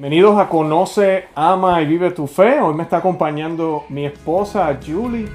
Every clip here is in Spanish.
Bienvenidos a Conoce, Ama y Vive tu Fe. Hoy me está acompañando mi esposa Julie.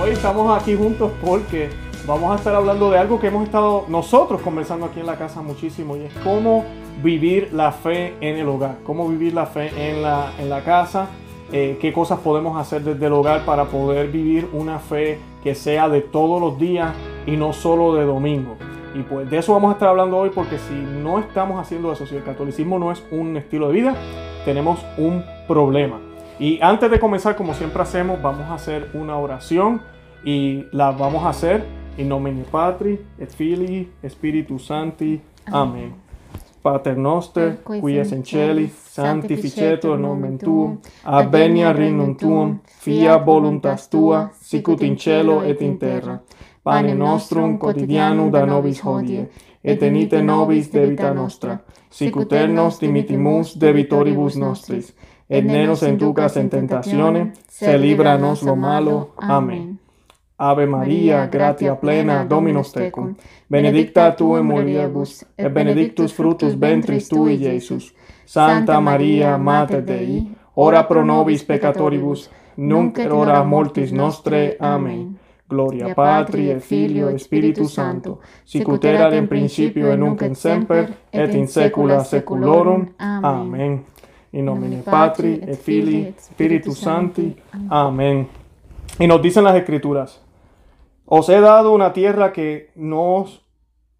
Hoy estamos aquí juntos porque vamos a estar hablando de algo que hemos estado nosotros conversando aquí en la casa muchísimo y es cómo vivir la fe en el hogar, cómo vivir la fe en la, en la casa, eh, qué cosas podemos hacer desde el hogar para poder vivir una fe que sea de todos los días y no solo de domingo. Y pues de eso vamos a estar hablando hoy porque si no estamos haciendo eso, si el catolicismo no es un estilo de vida, tenemos un problema. Y antes de comenzar, como siempre hacemos, vamos a hacer una oración y la vamos a hacer in nomine Patri et Filii Spiritus Sancti. Amén. Pater noster, qui es in celi, sanctificetur nomen tuum, advenia regnum tuum, fia voluntas tua, sicut in cielo et in terra. Pane nostrum quotidianum da nobis hodie, et enite nobis debita nostra, sicut nos dimitimus debitoribus nostris, et ne nos inducas en tentazione, se libranos lo malo. Amén. Ave María, gratia plena, Dominus tecum, benedicta tu in mulieribus, et benedictus fructus ventris tui, Iesus. Santa María, Mater Dei, ora pro nobis peccatoribus, nunc et hora mortis nostre. Amén. Gloria Patri et Filio et Spiritus Sancto, sicut erat in principio et nunc et semper, et in saecula saeculorum. Amén. In nomine Patri et Filii Spiritus Sancti. Amén. Y nos dicen las escrituras, os he dado una tierra que, no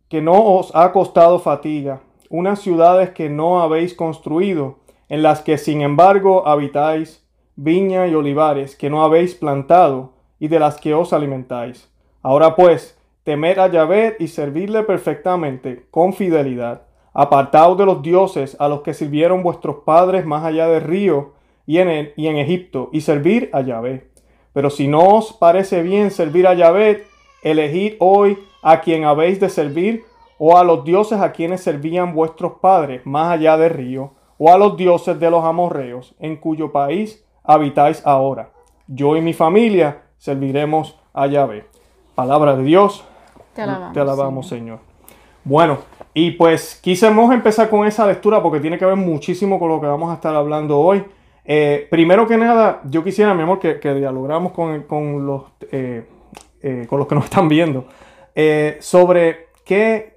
que no os ha costado fatiga, unas ciudades que no habéis construido, en las que sin embargo habitáis, viña y olivares que no habéis plantado, y de las que os alimentáis. Ahora pues, temed a Yahvé y servidle perfectamente, con fidelidad. Apartaos de los dioses a los que sirvieron vuestros padres más allá del río y en, y en Egipto, y servir a Yahvé. Pero si no os parece bien servir a Yahvé, elegid hoy a quien habéis de servir, o a los dioses a quienes servían vuestros padres más allá del río, o a los dioses de los amorreos, en cuyo país habitáis ahora. Yo y mi familia serviremos a Yahvé. Palabra de Dios. Te alabamos, Te alabamos, Señor. Bueno, y pues quisimos empezar con esa lectura porque tiene que ver muchísimo con lo que vamos a estar hablando hoy. Eh, primero que nada, yo quisiera, mi amor, que, que dialogáramos con, con los, eh, eh, con los que nos están viendo eh, sobre qué,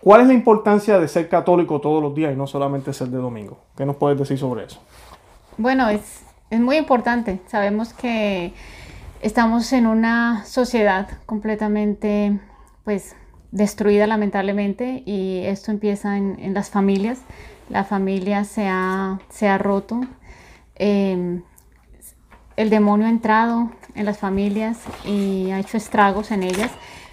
cuál es la importancia de ser católico todos los días y no solamente ser de domingo. ¿Qué nos puedes decir sobre eso? Bueno, es, es muy importante. Sabemos que estamos en una sociedad completamente, pues, destruida lamentablemente y esto empieza en, en las familias. La familia se ha, se ha roto. Eh, el demonio ha entrado en las familias y ha hecho estragos en ellas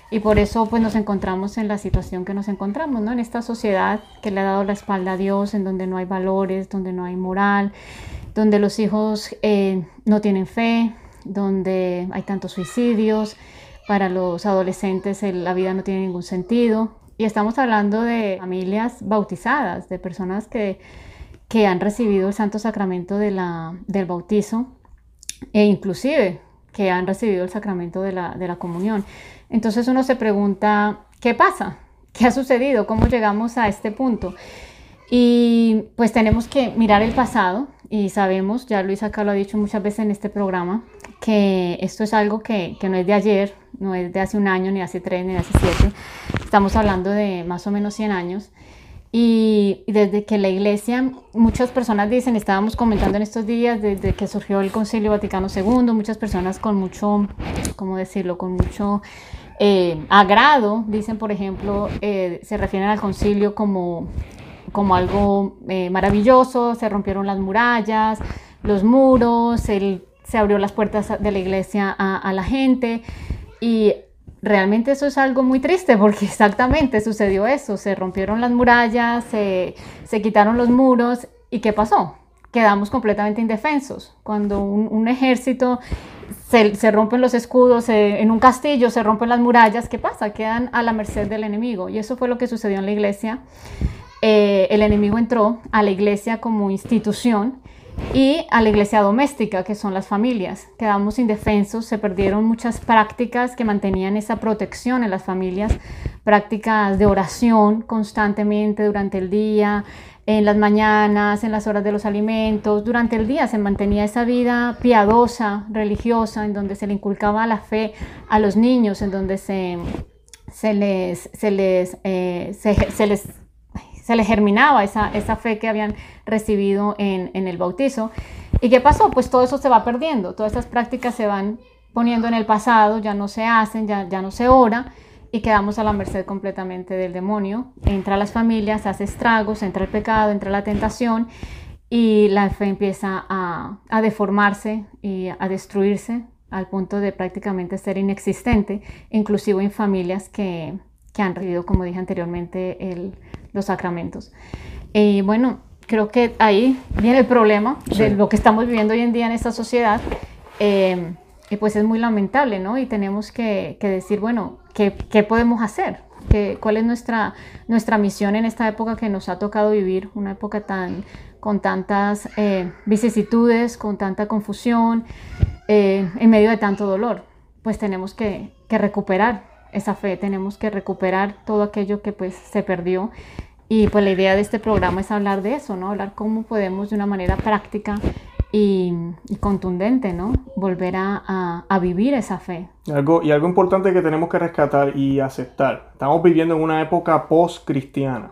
y por eso pues nos encontramos en la situación que nos encontramos, ¿no? En esta sociedad que le ha dado la espalda a Dios, en donde no hay valores, donde no hay moral, donde los hijos eh, no tienen fe, donde hay tantos suicidios, para los adolescentes el, la vida no tiene ningún sentido. Y estamos hablando de familias bautizadas, de personas que, que han recibido el santo sacramento del bautizo e inclusive que han recibido el sacramento de la, de la comunión. Entonces uno se pregunta, ¿qué pasa? ¿Qué ha sucedido? ¿Cómo llegamos a este punto? Y pues tenemos que mirar el pasado y sabemos, ya Luis acá lo ha dicho muchas veces en este programa, que esto es algo que, que no es de ayer, no es de hace un año, ni hace tres, ni hace siete. Estamos hablando de más o menos 100 años. Y desde que la iglesia, muchas personas dicen, estábamos comentando en estos días, desde que surgió el Concilio Vaticano II, muchas personas con mucho, ¿cómo decirlo?, con mucho eh, agrado, dicen, por ejemplo, eh, se refieren al concilio como, como algo eh, maravilloso, se rompieron las murallas, los muros, el, se abrió las puertas de la iglesia a, a la gente y realmente eso es algo muy triste porque exactamente sucedió eso, se rompieron las murallas, se, se quitaron los muros y ¿qué pasó? Quedamos completamente indefensos. Cuando un, un ejército se, se, rompen los escudos en un castillo, se rompen las murallas, ¿qué pasa? Quedan a la merced del enemigo y eso fue lo que sucedió en la iglesia. Eh, el enemigo entró a la iglesia como institución y a la iglesia doméstica, que son las familias. Quedamos indefensos, se perdieron muchas prácticas que mantenían esa protección en las familias, prácticas de oración constantemente durante el día, en las mañanas, en las horas de los alimentos, durante el día se mantenía esa vida piadosa, religiosa, en donde se le inculcaba la fe a los niños, en donde se, se les, se les, eh, se, les se les germinaba esa, esa, fe que habían recibido en, en, el bautizo. ¿Y qué pasó? Pues todo eso se va perdiendo, todas esas prácticas se van poniendo en el pasado, ya no se hacen, ya, ya no se ora y quedamos a la merced completamente del demonio. Entra a las familias, hace estragos, entra el pecado, entra la tentación y la fe empieza a, a deformarse y a destruirse al punto de prácticamente ser inexistente, inclusive en familias que, que han recibido, como dije anteriormente, el, los sacramentos. Y bueno, creo que ahí viene el problema de lo que estamos viviendo hoy en día en esta sociedad. Eh, y pues es muy lamentable, ¿no? Y tenemos que, que decir, bueno, ¿qué, ¿qué, podemos hacer? ¿Qué, ¿Cuál es nuestra, nuestra misión en esta época que nos ha tocado vivir? Una época tan, con tantas eh, vicisitudes, con tanta confusión, eh, en medio de tanto dolor. Pues tenemos que, que, recuperar esa fe, tenemos que recuperar todo aquello que pues se perdió. Y pues la idea de este programa es hablar de eso, ¿no? Hablar cómo podemos de una manera práctica y, contundente, ¿no? Volver a, a, vivir esa fe. Algo, y algo importante que tenemos que rescatar y aceptar. Estamos viviendo en una época post-cristiana.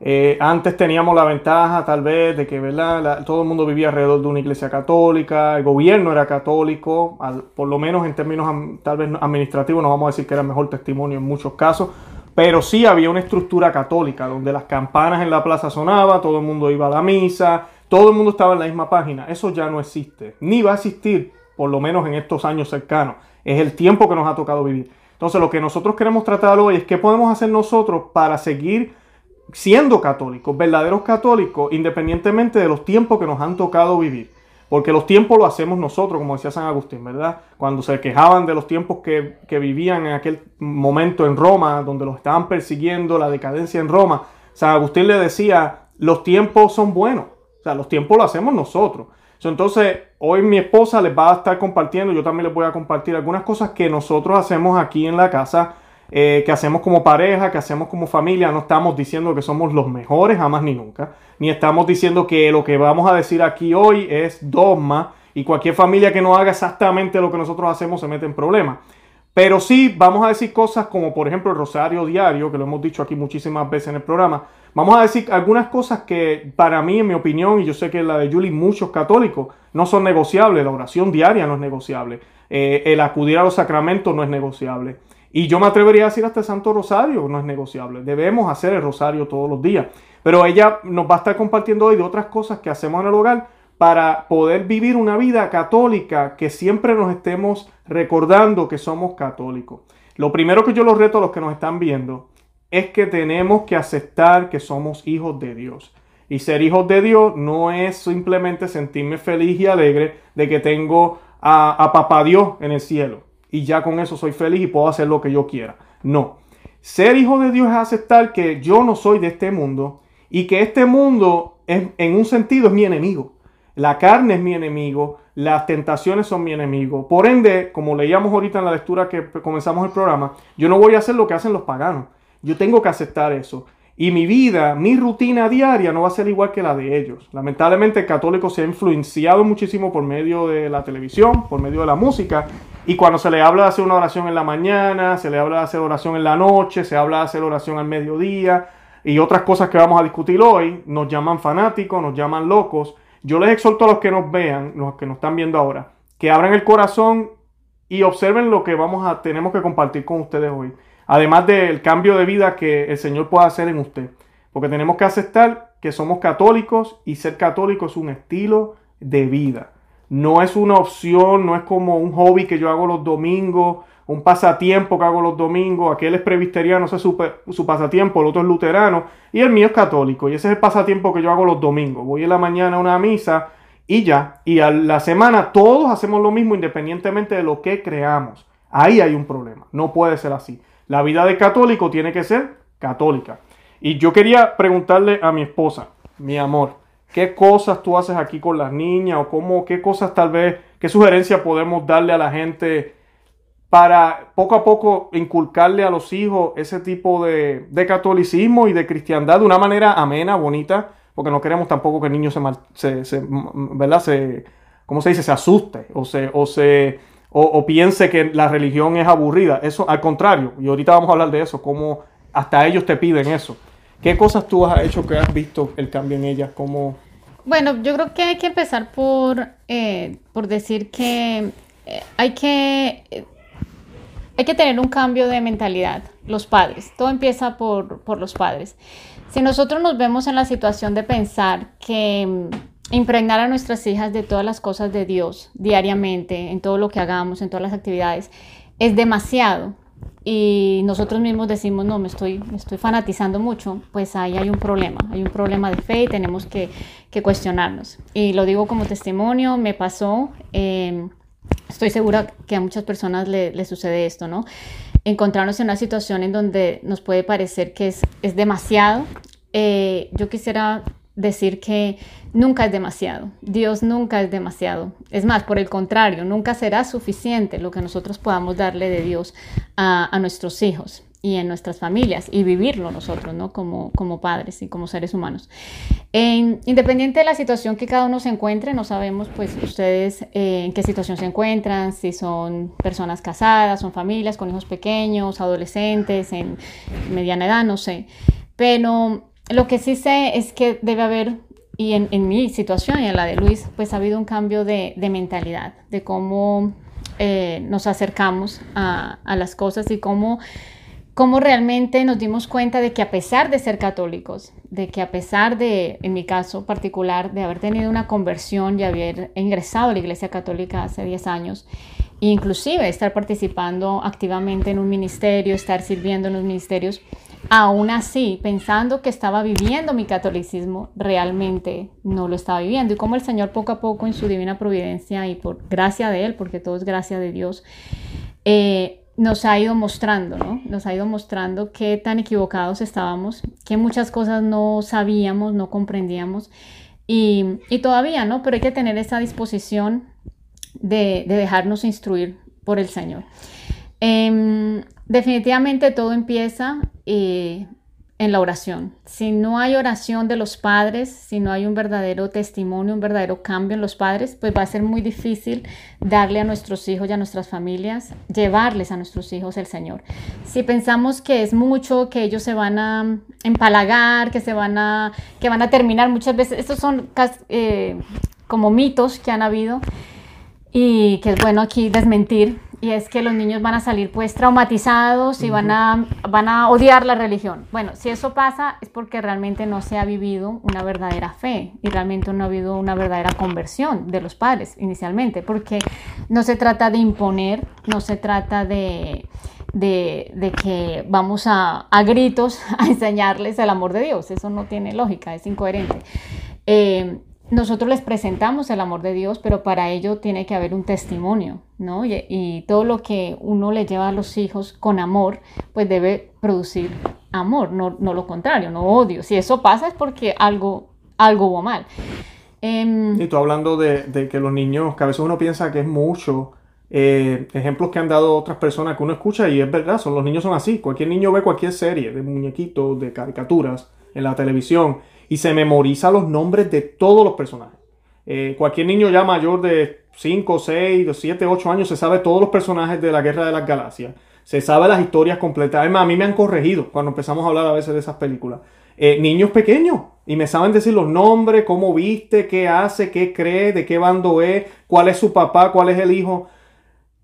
Eh, antes teníamos la ventaja tal vez de que ¿verdad? todo el mundo vivía alrededor de una iglesia católica, el gobierno era católico, por lo menos en términos tal vez administrativos no vamos a decir que era mejor testimonio en muchos casos, pero sí había una estructura católica donde las campanas en la plaza sonaban, todo el mundo iba a la misa, todo el mundo estaba en la misma página. Eso ya no existe, ni va a existir, por lo menos en estos años cercanos. Es el tiempo que nos ha tocado vivir. Entonces, lo que nosotros queremos tratar hoy es qué podemos hacer nosotros para seguir siendo católicos, verdaderos católicos, independientemente de los tiempos que nos han tocado vivir. Porque los tiempos lo hacemos nosotros, como decía San Agustín, ¿verdad? Cuando se quejaban de los tiempos que, que vivían en aquel momento en Roma, donde los estaban persiguiendo, la decadencia en Roma, San Agustín le decía, los tiempos son buenos, o sea, los tiempos lo hacemos nosotros. Entonces, hoy mi esposa les va a estar compartiendo, yo también les voy a compartir algunas cosas que nosotros hacemos aquí en la casa, eh, que hacemos como pareja, que hacemos como familia. No estamos diciendo que somos los mejores, jamás ni nunca. Ni estamos diciendo que lo que vamos a decir aquí hoy es dogma y cualquier familia que no haga exactamente lo que nosotros hacemos se mete en problemas. Pero sí vamos a decir cosas como por ejemplo el rosario diario, que lo hemos dicho aquí muchísimas veces en el programa, Vamos a decir algunas cosas que para mí, en mi opinión, y yo sé que la de Julie, muchos católicos, no son negociables. La oración diaria no es negociable. Eh, el acudir a los sacramentos no es negociable. Y yo me atrevería a decir hasta el Santo Rosario no es negociable. Debemos hacer el rosario todos los días. Pero ella nos va a estar compartiendo hoy de otras cosas que hacemos en el hogar para poder vivir una vida católica que siempre nos estemos recordando que somos católicos. Lo primero que yo los reto a los que nos están viendo es que tenemos que aceptar que somos hijos de Dios. Y ser hijos de Dios no es simplemente sentirme feliz y alegre de que tengo a, a papá Dios en el cielo. Y ya con eso soy feliz y puedo hacer lo que yo quiera. No. Ser hijo de Dios es aceptar que yo no soy de este mundo y que este mundo en un sentido es mi enemigo. La carne es mi enemigo, las tentaciones son mi enemigo. Por ende, como leíamos ahorita en la lectura que comenzamos el programa, yo no voy a hacer lo que hacen los paganos. Yo tengo que aceptar eso. Y mi vida, mi rutina diaria no va a ser igual que la de ellos. Lamentablemente el católico se ha influenciado muchísimo por medio de la televisión, por medio de la música. Y cuando se le habla de hacer una oración en la mañana, se le habla de hacer oración en la noche, se habla de hacer oración al mediodía y otras cosas que vamos a discutir hoy, nos llaman fanáticos, nos llaman locos. Yo les exhorto a los que nos vean, los que nos están viendo ahora, que abran el corazón y observen lo que vamos a tenemos que compartir con ustedes hoy. Además del cambio de vida que el Señor puede hacer en usted. Porque tenemos que aceptar que somos católicos y ser católico es un estilo de vida. No es una opción, no es como un hobby que yo hago los domingos, un pasatiempo que hago los domingos. Aquel es presbiteriano, ese es su, su, pasatiempo, el otro es luterano y el mío es católico. Y ese es el pasatiempo que yo hago los domingos. Voy en la mañana a una misa y ya. Y a la semana todos hacemos lo mismo independientemente de lo que creamos. Ahí hay un problema. No puede ser así. La vida de católico tiene que ser católica. Y yo quería preguntarle a mi esposa, mi amor, ¿Qué cosas tú haces aquí con las niñas o cómo, qué cosas tal vez, qué sugerencias podemos darle a la gente para poco a poco inculcarle a los hijos ese tipo de, catolicismo y de cristiandad de una manera amena, bonita, porque no queremos tampoco que el niño se, se, ¿verdad? Se, ¿cómo se dice? Se asuste o se, o se o, piense que la religión es aburrida. Eso, al contrario, y ahorita vamos a hablar de eso, cómo hasta ellos te piden eso. ¿Qué cosas tú has hecho que has visto el cambio en ellas? ¿Cómo... Bueno, yo creo que hay que empezar por, eh, por decir que eh, hay que hay que tener un cambio de mentalidad, los padres. Todo empieza por, por los padres. Si nosotros nos vemos en la situación de pensar que mm, impregnar a nuestras hijas de todas las cosas de Dios diariamente, en todo lo que hagamos, en todas las actividades, es demasiado, y nosotros mismos decimos, no, me estoy, me estoy fanatizando mucho, pues ahí hay un problema, hay un problema de fe y tenemos que, que cuestionarnos. Y lo digo como testimonio, me pasó, eh, estoy segura que a muchas personas le, sucede esto, ¿no? Encontrarnos en una situación en donde nos puede parecer que es, es demasiado. Eh, yo quisiera decir que nunca es demasiado. Dios nunca es demasiado. Es más, por el contrario, nunca será suficiente lo que nosotros podamos darle de Dios a, nuestros hijos y en nuestras familias y vivirlo nosotros, ¿no? Como, como padres y como seres humanos. independiente de la situación que cada uno se encuentre, no sabemos pues ustedes eh, en qué situación se encuentran, si son personas casadas, son familias con hijos pequeños, adolescentes, en mediana edad, no sé. Pero lo que sí sé es que debe haber, y en, en mi situación y en la de Luis, pues ha habido un cambio de, de mentalidad, de cómo eh, nos acercamos a, a las cosas y cómo cómo realmente nos dimos cuenta de que a pesar de ser católicos, de que a pesar de, en mi caso particular, de haber tenido una conversión y haber ingresado a la Iglesia Católica hace 10 años, inclusive estar participando activamente en un ministerio, estar sirviendo en los ministerios, aún así, pensando que estaba viviendo mi catolicismo, realmente no lo estaba viviendo. Y como el Señor poco a poco en su divina providencia y por gracia de Él, porque todo es gracia de Dios, eh, nos ha ido mostrando, ¿no? Nos ha ido mostrando qué tan equivocados estábamos, que muchas cosas no sabíamos, no comprendíamos y, todavía, ¿no? Pero hay que tener esa disposición de, dejarnos instruir por el Señor. Em, definitivamente todo empieza eh, en la oración. Si no hay oración de los padres, si no hay un verdadero testimonio, un verdadero cambio en los padres, pues va a ser muy difícil darle a nuestros hijos y a nuestras familias, llevarles a nuestros hijos el Señor. Si pensamos que es mucho, que ellos se van a empalagar, que se van a, que van a terminar muchas veces, estos son eh, como mitos que han habido y que es bueno aquí desmentir y es que los niños van a salir pues traumatizados y van a, van a odiar la religión. Bueno, si eso pasa es porque realmente no se ha vivido una verdadera fe y realmente no ha habido una verdadera conversión de los padres inicialmente, porque no se trata de imponer, no se trata de, de, que vamos a, a, gritos a enseñarles el amor de Dios, eso no tiene lógica, es incoherente. Eh, nosotros les presentamos el amor de Dios, pero para ello tiene que haber un testimonio, ¿no? Y, todo lo que uno le lleva a los hijos con amor, pues debe producir amor, no, lo contrario, no odio. Si eso pasa es porque algo, algo hubo mal. Em, y tú hablando de, que los niños, que a veces uno piensa que es mucho, eh, ejemplos que han dado otras personas que uno escucha y es verdad, son, los niños son así. Cualquier niño ve cualquier serie de muñequitos, de caricaturas en la televisión y se memoriza los nombres de todos los personajes. Eh, cualquier niño ya mayor de 5, 6, 7, 8 años se sabe todos los personajes de la Guerra de las Galaxias. Se sabe las historias completas. Además, a mí me han corregido cuando empezamos a hablar a veces de esas películas. Eh, niños pequeños y me saben decir los nombres, cómo viste, qué hace, qué cree, de qué bando es, cuál es su papá, cuál es el hijo.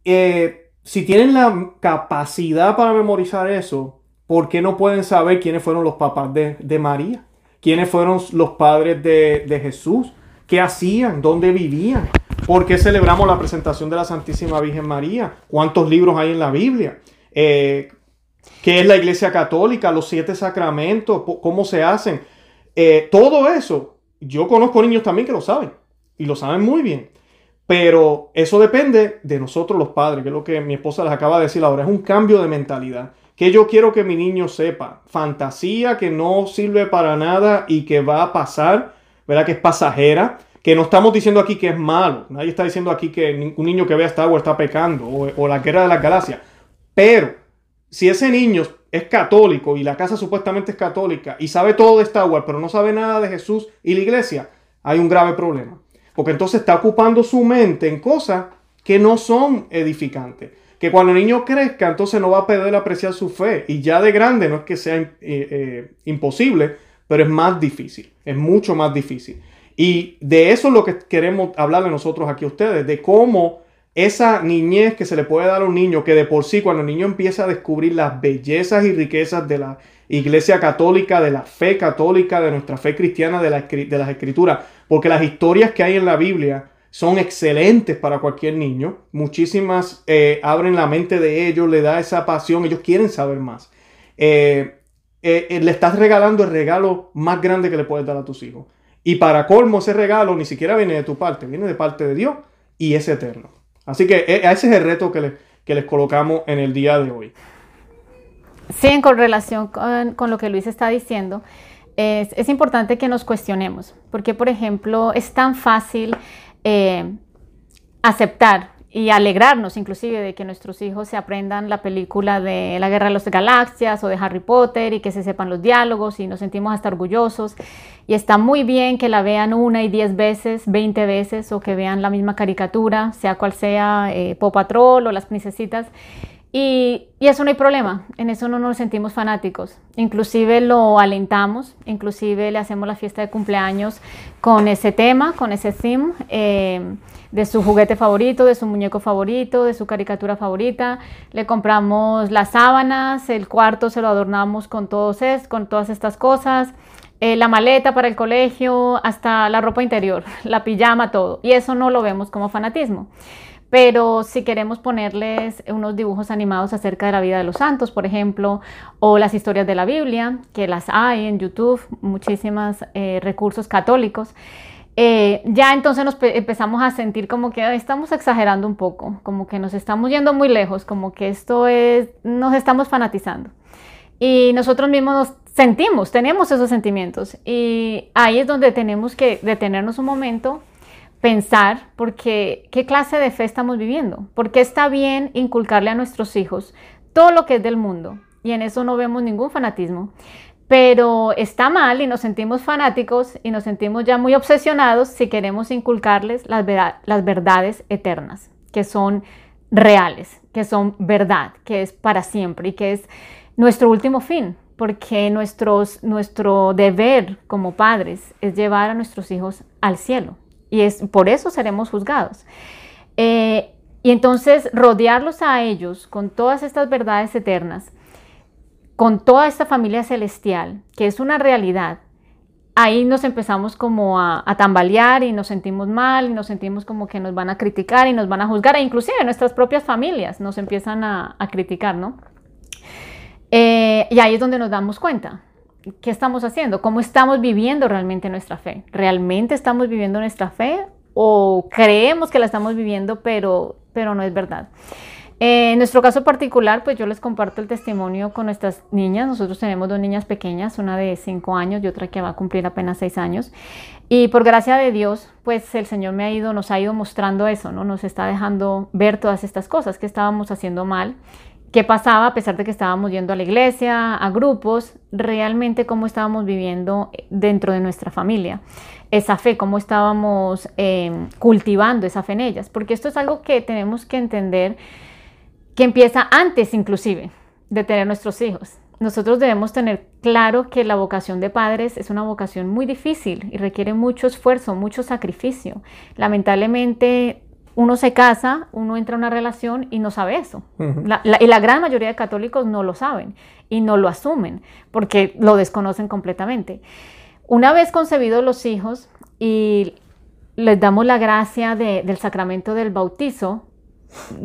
Eh, si tienen la capacidad para memorizar eso, ¿por qué no pueden saber quiénes fueron los papás de, de María? Quiénes fueron los padres de, Jesús, qué hacían, dónde vivían, por qué celebramos la presentación de la Santísima Virgen María, cuántos libros hay en la Biblia, eh, qué es la Iglesia Católica, los siete sacramentos, cómo se hacen. Eh, todo eso, yo conozco niños también que lo saben y lo saben muy bien. Pero eso depende de nosotros los padres, que es lo que mi esposa les acaba de decir ahora, es un cambio de mentalidad que yo quiero que mi niño sepa. Fantasía que no sirve para nada y que va a pasar. ¿verdad? Que es pasajera, que no estamos diciendo aquí que es malo. Nadie está diciendo aquí que un niño que vea Star Wars está pecando o, o la guerra de las galaxias. Pero si ese niño es católico y la casa supuestamente es católica y sabe todo de Star Wars, pero no sabe nada de Jesús y la iglesia, hay un grave problema. Porque entonces está ocupando su mente en cosas que no son edificantes. Que cuando el niño crezca, entonces no va a poder apreciar su fe. Y ya de grande no es que sea eh, eh, imposible, pero es más difícil. Es mucho más difícil. Y de eso es lo que queremos hablarle nosotros aquí a ustedes, de cómo esa niñez que se le puede dar a un niño, que de por sí cuando el niño empieza a descubrir las bellezas y riquezas de la iglesia católica, de la fe católica, de nuestra fe cristiana, de, de las escrituras, porque las historias que hay en la Biblia son excelentes para cualquier niño. Muchísimas eh, abren la mente de ellos, le da esa pasión, ellos quieren saber más. Eh, eh, le estás regalando el regalo más grande que le puedes dar a tus hijos. Y para colmo, ese regalo ni siquiera viene de tu parte, viene de parte de Dios y es eterno. Así que ese es el reto que, que les colocamos en el día de hoy. Sí, en relación con, lo que Luis está diciendo, es, es, importante que nos cuestionemos, porque por ejemplo es tan fácil eh, aceptar y alegrarnos inclusive de que nuestros hijos se aprendan la película de La Guerra de las Galaxias o de Harry Potter y que se sepan los diálogos y nos sentimos hasta orgullosos. Y está muy bien que la vean una y diez veces, veinte veces o que vean la misma caricatura, sea cual sea eh, Patrol o Las Princesitas. Y, y, eso no hay problema, en eso no nos sentimos fanáticos. Inclusive lo alentamos, inclusive le hacemos la fiesta de cumpleaños con ese tema, con ese theme, eh, de su juguete favorito, de su muñeco favorito, de su caricatura favorita. Le compramos las sábanas, el cuarto se lo adornamos con, todos es, con todas estas cosas. Eh, la maleta para el colegio, hasta la ropa interior, la pijama, todo. Y eso no lo vemos como fanatismo. Pero si queremos ponerles unos dibujos animados acerca de la vida de los santos, por ejemplo, o las historias de la Biblia, que las hay en YouTube, muchísimos eh, recursos católicos, eh, ya entonces nos empezamos a sentir como que estamos exagerando un poco, como que nos estamos yendo muy lejos, como que esto es, nos estamos fanatizando. Y nosotros mismos nos sentimos, tenemos esos sentimientos. Y ahí es donde tenemos que detenernos un momento pensar porque qué clase de fe estamos viviendo, porque está bien inculcarle a nuestros hijos todo lo que es del mundo y en eso no vemos ningún fanatismo, pero está mal y nos sentimos fanáticos y nos sentimos ya muy obsesionados si queremos inculcarles las, verdades eternas, que son reales, que son verdad, que es para siempre y que es nuestro último fin, porque nuestros, nuestro deber como padres es llevar a nuestros hijos al cielo y es por eso seremos juzgados. Eh, y entonces rodearlos a ellos con todas estas verdades eternas, con toda esta familia celestial, que es una realidad, ahí nos empezamos como a, tambalear y nos sentimos mal y nos sentimos como que nos van a criticar y nos van a juzgar, e inclusive nuestras propias familias nos empiezan a, criticar, ¿no? Eh, y ahí es donde nos damos cuenta ¿qué estamos haciendo? ¿Cómo estamos viviendo realmente nuestra fe? ¿Realmente estamos viviendo nuestra fe o creemos que la estamos viviendo pero, pero no es verdad? Eh, en nuestro caso particular, pues yo les comparto el testimonio con nuestras niñas. Nosotros tenemos dos niñas pequeñas, una de 5 años y otra que va a cumplir apenas 6 años. Y por gracia de Dios, pues el Señor me ha ido, nos ha ido mostrando eso, ¿no? Nos está dejando ver todas estas cosas que estábamos haciendo mal qué pasaba a pesar de que estábamos yendo a la iglesia, a grupos, realmente cómo estábamos viviendo dentro de nuestra familia, esa fe, cómo estábamos em, cultivando esa fe en ellas, porque esto es algo que tenemos que entender que empieza antes inclusive de tener nuestros hijos. Nosotros debemos tener claro que la vocación de padres es una vocación muy difícil y requiere mucho esfuerzo, mucho sacrificio. Lamentablemente uno se casa, uno entra en una relación y no sabe eso. y la gran mayoría de católicos no lo saben y no lo asumen porque lo desconocen completamente. Una vez concebidos los hijos y les damos la gracia del sacramento del bautizo,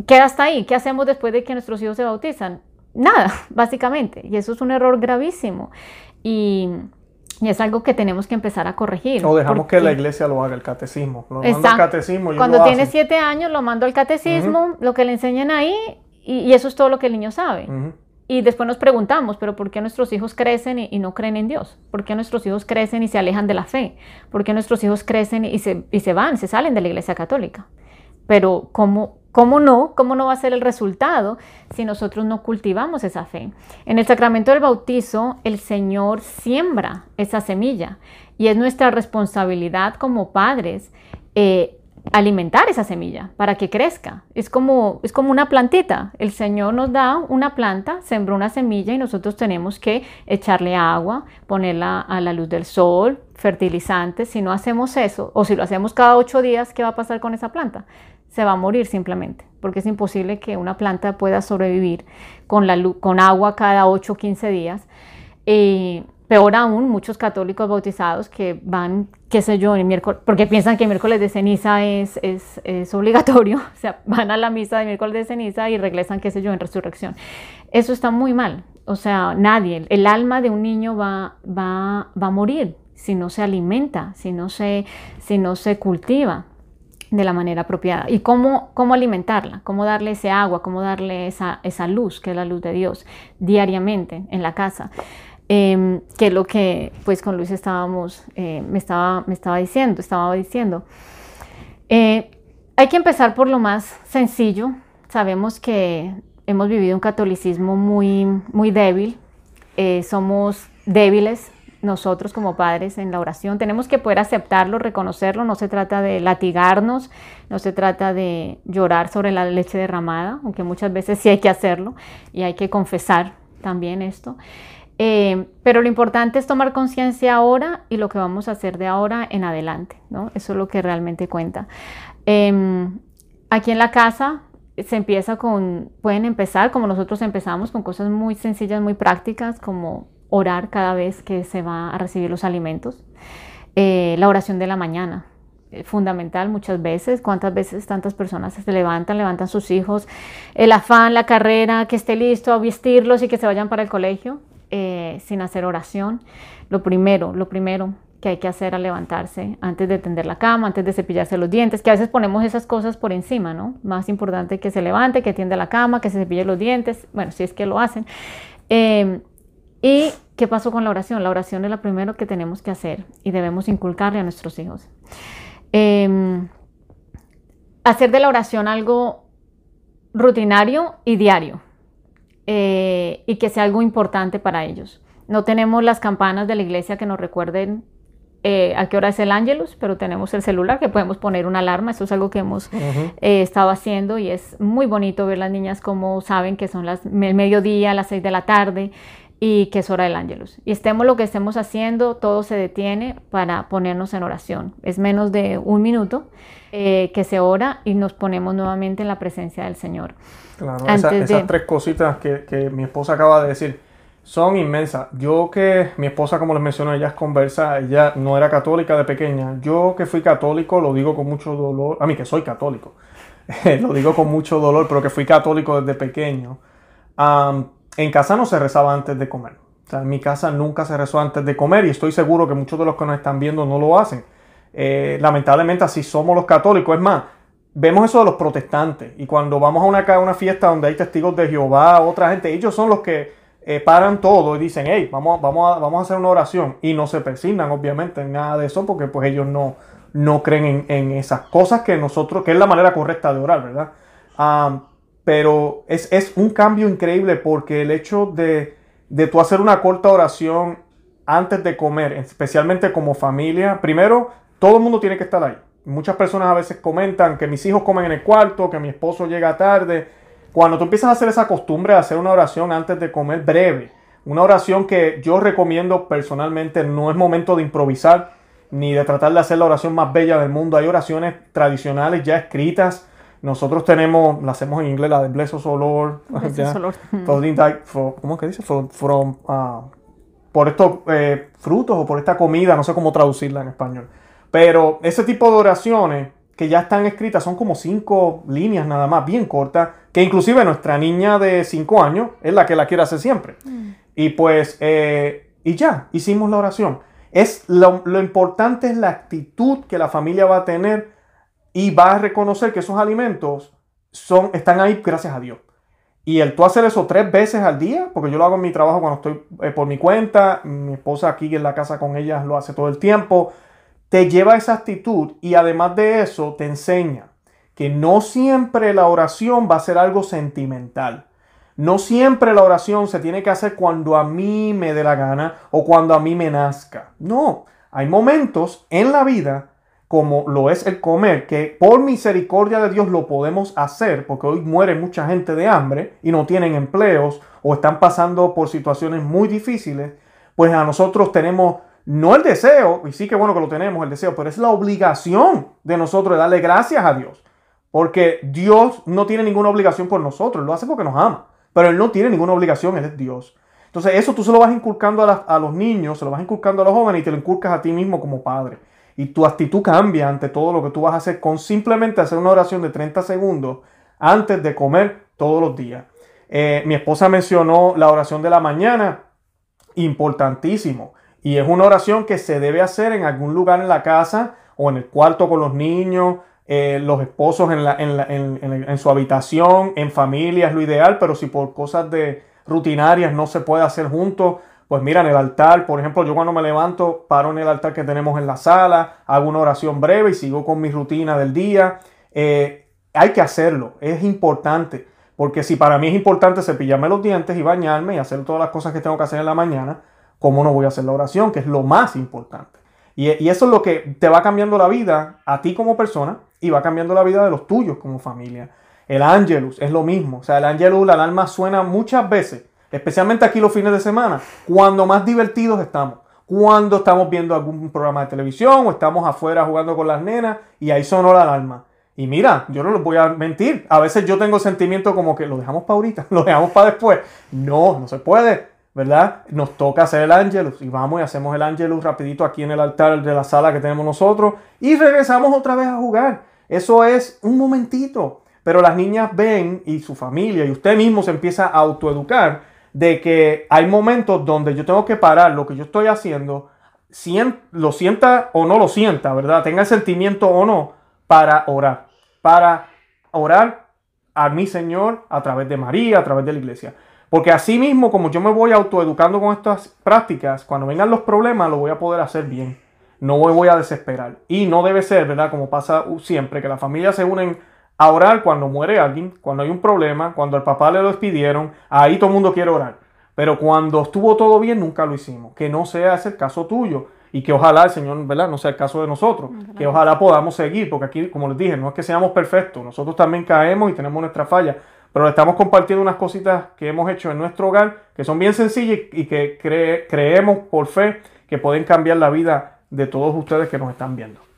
queda hasta ahí. ¿Qué hacemos después de que nuestros hijos se bautizan? Nada, básicamente. Y eso es un error gravísimo. Y y es algo que tenemos que empezar a corregir. O dejamos que la iglesia lo haga, el catecismo. Lo mando al catecismo. Cuando tiene siete años, lo mando al catecismo, lo que le enseñan ahí, y, eso es todo lo que el niño sabe. y después nos preguntamos, pero ¿por qué nuestros hijos crecen y, no creen en Dios? ¿Por qué nuestros hijos crecen y se alejan de la fe? ¿Por qué nuestros hijos crecen y se, y se van, se salen de la iglesia católica? Pero ¿cómo, ¿cómo no? ¿Cómo no va a ser el resultado si nosotros no cultivamos esa fe? En el sacramento del bautizo, el Señor siembra esa semilla y es nuestra responsabilidad como padres eh, alimentar esa semilla para que crezca. Es como, es como una plantita. El Señor nos da una planta, sembró una semilla y nosotros tenemos que echarle agua, ponerla a la luz del sol, fertilizantes. Si no hacemos eso, o si lo hacemos cada ocho días, ¿qué va a pasar con esa planta? Se va a morir simplemente, porque es imposible que una planta pueda sobrevivir con, agua cada 8 o 15 días. Eh, Peor aún, muchos católicos bautizados que van, qué sé yo, en miércoles, porque piensan que miércoles de ceniza es, es, obligatorio, o sea, van a la misa de miércoles de ceniza y regresan, qué sé yo, en resurrección. Eso está muy mal. O sea, nadie, el alma de un niño va, va, va a morir si no se alimenta, si no se, si no se cultiva de la manera apropiada. ¿Y cómo, cómo alimentarla? ¿Cómo darle ese agua? ¿Cómo darle esa, esa luz, que es la luz de Dios, diariamente en la casa? eh, que es lo que pues con Luis estábamos, eh, me, estaba, me estaba diciendo, estaba diciendo. Eh, hay que empezar por lo más sencillo. Sabemos que hemos vivido un catolicismo muy, muy débil. Eh, somos débiles nosotros como padres en la oración. Tenemos que poder aceptarlo, reconocerlo. No se trata de latigarnos, no se trata de llorar sobre la leche derramada, aunque muchas veces sí hay que hacerlo y hay que confesar también esto. Eh, pero lo importante es tomar conciencia ahora y lo que vamos a hacer de ahora en adelante, ¿no? Eso es lo que realmente cuenta. Em, aquí en la casa se empieza con, pueden empezar como nosotros empezamos, con cosas muy sencillas, muy prácticas, como orar cada vez que se va a recibir los alimentos. Eh, la oración de la mañana, eh, fundamental muchas veces. ¿Cuántas veces tantas personas se levantan, levantan sus hijos, el afán, la carrera, que esté listo a vestirlos y que se vayan para el colegio? Eh, sin hacer oración. Lo primero, lo primero que hay que hacer al levantarse antes de tender la cama, antes de cepillarse los dientes, que a veces ponemos esas cosas por encima, ¿no? Más importante que se levante, que tiende la cama, que se cepille los dientes, bueno, si es que lo hacen. ¿Y qué pasó con la oración? La oración es lo primero que tenemos que hacer y debemos inculcarle a nuestros hijos. Em, hacer de la oración algo rutinario y diario. Eh, y que sea algo importante para ellos. No tenemos las campanas de la iglesia que nos recuerden eh, a qué hora es el ángelus, pero tenemos el celular que podemos poner una alarma. Eso es algo que hemos eh, estado haciendo y es muy bonito ver las niñas como saben que son las el mediodía, las seis de la tarde y que es hora del ángelus. Y estemos lo que estemos haciendo, todo se detiene para ponernos en oración. Es menos de un minuto que se ora y nos ponemos nuevamente en la presencia del Señor. Claro, esas tres cositas que, mi esposa acaba de decir son inmensas. Yo que mi esposa, como les mencioné, ella es conversa, ella no era católica de pequeña. Yo que fui católico, lo digo con mucho dolor, a mí que soy católico, lo digo con mucho dolor, pero que fui católico desde pequeño. En casa no se rezaba antes de comer. O sea, en mi casa nunca se rezó antes de comer y estoy seguro que muchos de los que nos están viendo no lo hacen. Eh, lamentablemente así somos los católicos. Es más, vemos eso de los protestantes y cuando vamos a una, una fiesta donde hay testigos de Jehová, otra gente, ellos son los que eh, paran todo y dicen, hey, vamos, vamos, a, vamos a hacer una oración y no se persignan obviamente en nada de eso porque pues ellos no, no creen en, esas cosas que nosotros, que es la manera correcta de orar, ¿verdad? Pero es, es, un cambio increíble porque el hecho de, de tú hacer una corta oración antes de comer, especialmente como familia, primero, todo el mundo tiene que estar ahí. Muchas personas a veces comentan que mis hijos comen en el cuarto, que mi esposo llega tarde. Cuando tú empiezas a hacer esa costumbre de hacer una oración antes de comer breve, una oración que yo recomiendo personalmente, no es momento de improvisar ni de tratar de hacer la oración más bella del mundo. Hay oraciones tradicionales ya escritas. Nosotros tenemos, la hacemos en inglés, la de Bless Olor. ¿Cómo es que dice? From, ah, por estos eh, frutos o por esta comida, no sé cómo traducirla en español. Pero ese tipo de oraciones que ya están escritas son como cinco líneas nada más, bien cortas, que inclusive nuestra niña de cinco años es la que la quiere hacer siempre. Mm. Y pues, eh, y ya, hicimos la oración. Es lo, importante es la actitud que la familia va a tener y va a reconocer que esos alimentos son, están ahí gracias a Dios. Y el tú hacer eso tres veces al día, porque yo lo hago en mi trabajo cuando estoy eh, por mi cuenta, mi esposa aquí en la casa con ella lo hace todo el tiempo, te lleva a esa actitud y además de eso te enseña que no siempre la oración va a ser algo sentimental. No siempre la oración se tiene que hacer cuando a mí me dé la gana o cuando a mí me nazca. No, hay momentos en la vida como lo es el comer, que por misericordia de Dios lo podemos hacer, porque hoy muere mucha gente de hambre y no tienen empleos o están pasando por situaciones muy difíciles, pues a nosotros tenemos no el deseo, y sí que bueno que lo tenemos el deseo, pero es la obligación de nosotros de darle gracias a Dios, porque Dios no tiene ninguna obligación por nosotros, lo hace porque nos ama, pero Él no tiene ninguna obligación, Él es Dios. Entonces eso tú se lo vas inculcando a, a los niños, se lo vas inculcando a los jóvenes y te lo inculcas a ti mismo como padre y tu actitud cambia ante todo lo que tú vas a hacer con simplemente hacer una oración de 30 segundos antes de comer todos los días. Eh, mi esposa mencionó la oración de la mañana, importantísimo. Y es una oración que se debe hacer en algún lugar en la casa o en el cuarto con los niños, eh, los esposos en, en, su habitación, en familia es lo ideal, pero si por cosas de rutinarias no se puede hacer juntos, pues mira, en el altar, por ejemplo, yo cuando me levanto, paro en el altar que tenemos en la sala, hago una oración breve y sigo con mi rutina del día. Eh, hay que hacerlo, es importante, porque si para mí es importante cepillarme los dientes y bañarme y hacer todas las cosas que tengo que hacer en la mañana, ¿cómo no voy a hacer la oración? Que es lo más importante. Y, eso es lo que te va cambiando la vida a ti como persona y va cambiando la vida de los tuyos como familia. El ángelus es lo mismo. O sea, el ángelus, la alarma suena muchas veces especialmente aquí los fines de semana, cuando más divertidos estamos. Cuando estamos viendo algún programa de televisión o estamos afuera jugando con las nenas y ahí sonó la alarma. Y mira, yo no les voy a mentir. A veces yo tengo sentimiento como que lo dejamos para ahorita, lo dejamos para después. No, no se puede, ¿verdad? Nos toca hacer el ángelus y vamos y hacemos el ángelus rapidito aquí en el altar de la sala que tenemos nosotros y regresamos otra vez a jugar. Eso es un momentito. Pero las niñas ven y su familia y usted mismo se empieza a autoeducar de que hay momentos donde yo tengo que parar lo que yo estoy haciendo, lo sienta o no lo sienta, ¿verdad? Tenga el sentimiento o no, para orar, para orar a mi Señor a través de María, a través de la iglesia. Porque así mismo, como yo me voy autoeducando con estas prácticas, cuando vengan los problemas, lo voy a poder hacer bien. No me voy a desesperar. Y no debe ser, ¿verdad? Como pasa siempre, que las familias se unen a orar cuando muere alguien, cuando hay un problema, cuando al papá le lo despidieron, ahí todo el mundo quiere orar. Pero cuando estuvo todo bien, nunca lo hicimos. Que no sea ese el caso tuyo y que ojalá el Señor, ¿verdad? No sea el caso de nosotros. Que ojalá podamos seguir, porque aquí, como les dije, no es que seamos perfectos, nosotros también caemos y tenemos nuestra falla, pero le estamos compartiendo unas cositas que hemos hecho en nuestro hogar que son bien sencillas y que creemos por fe que pueden cambiar la vida de todos ustedes que nos están viendo.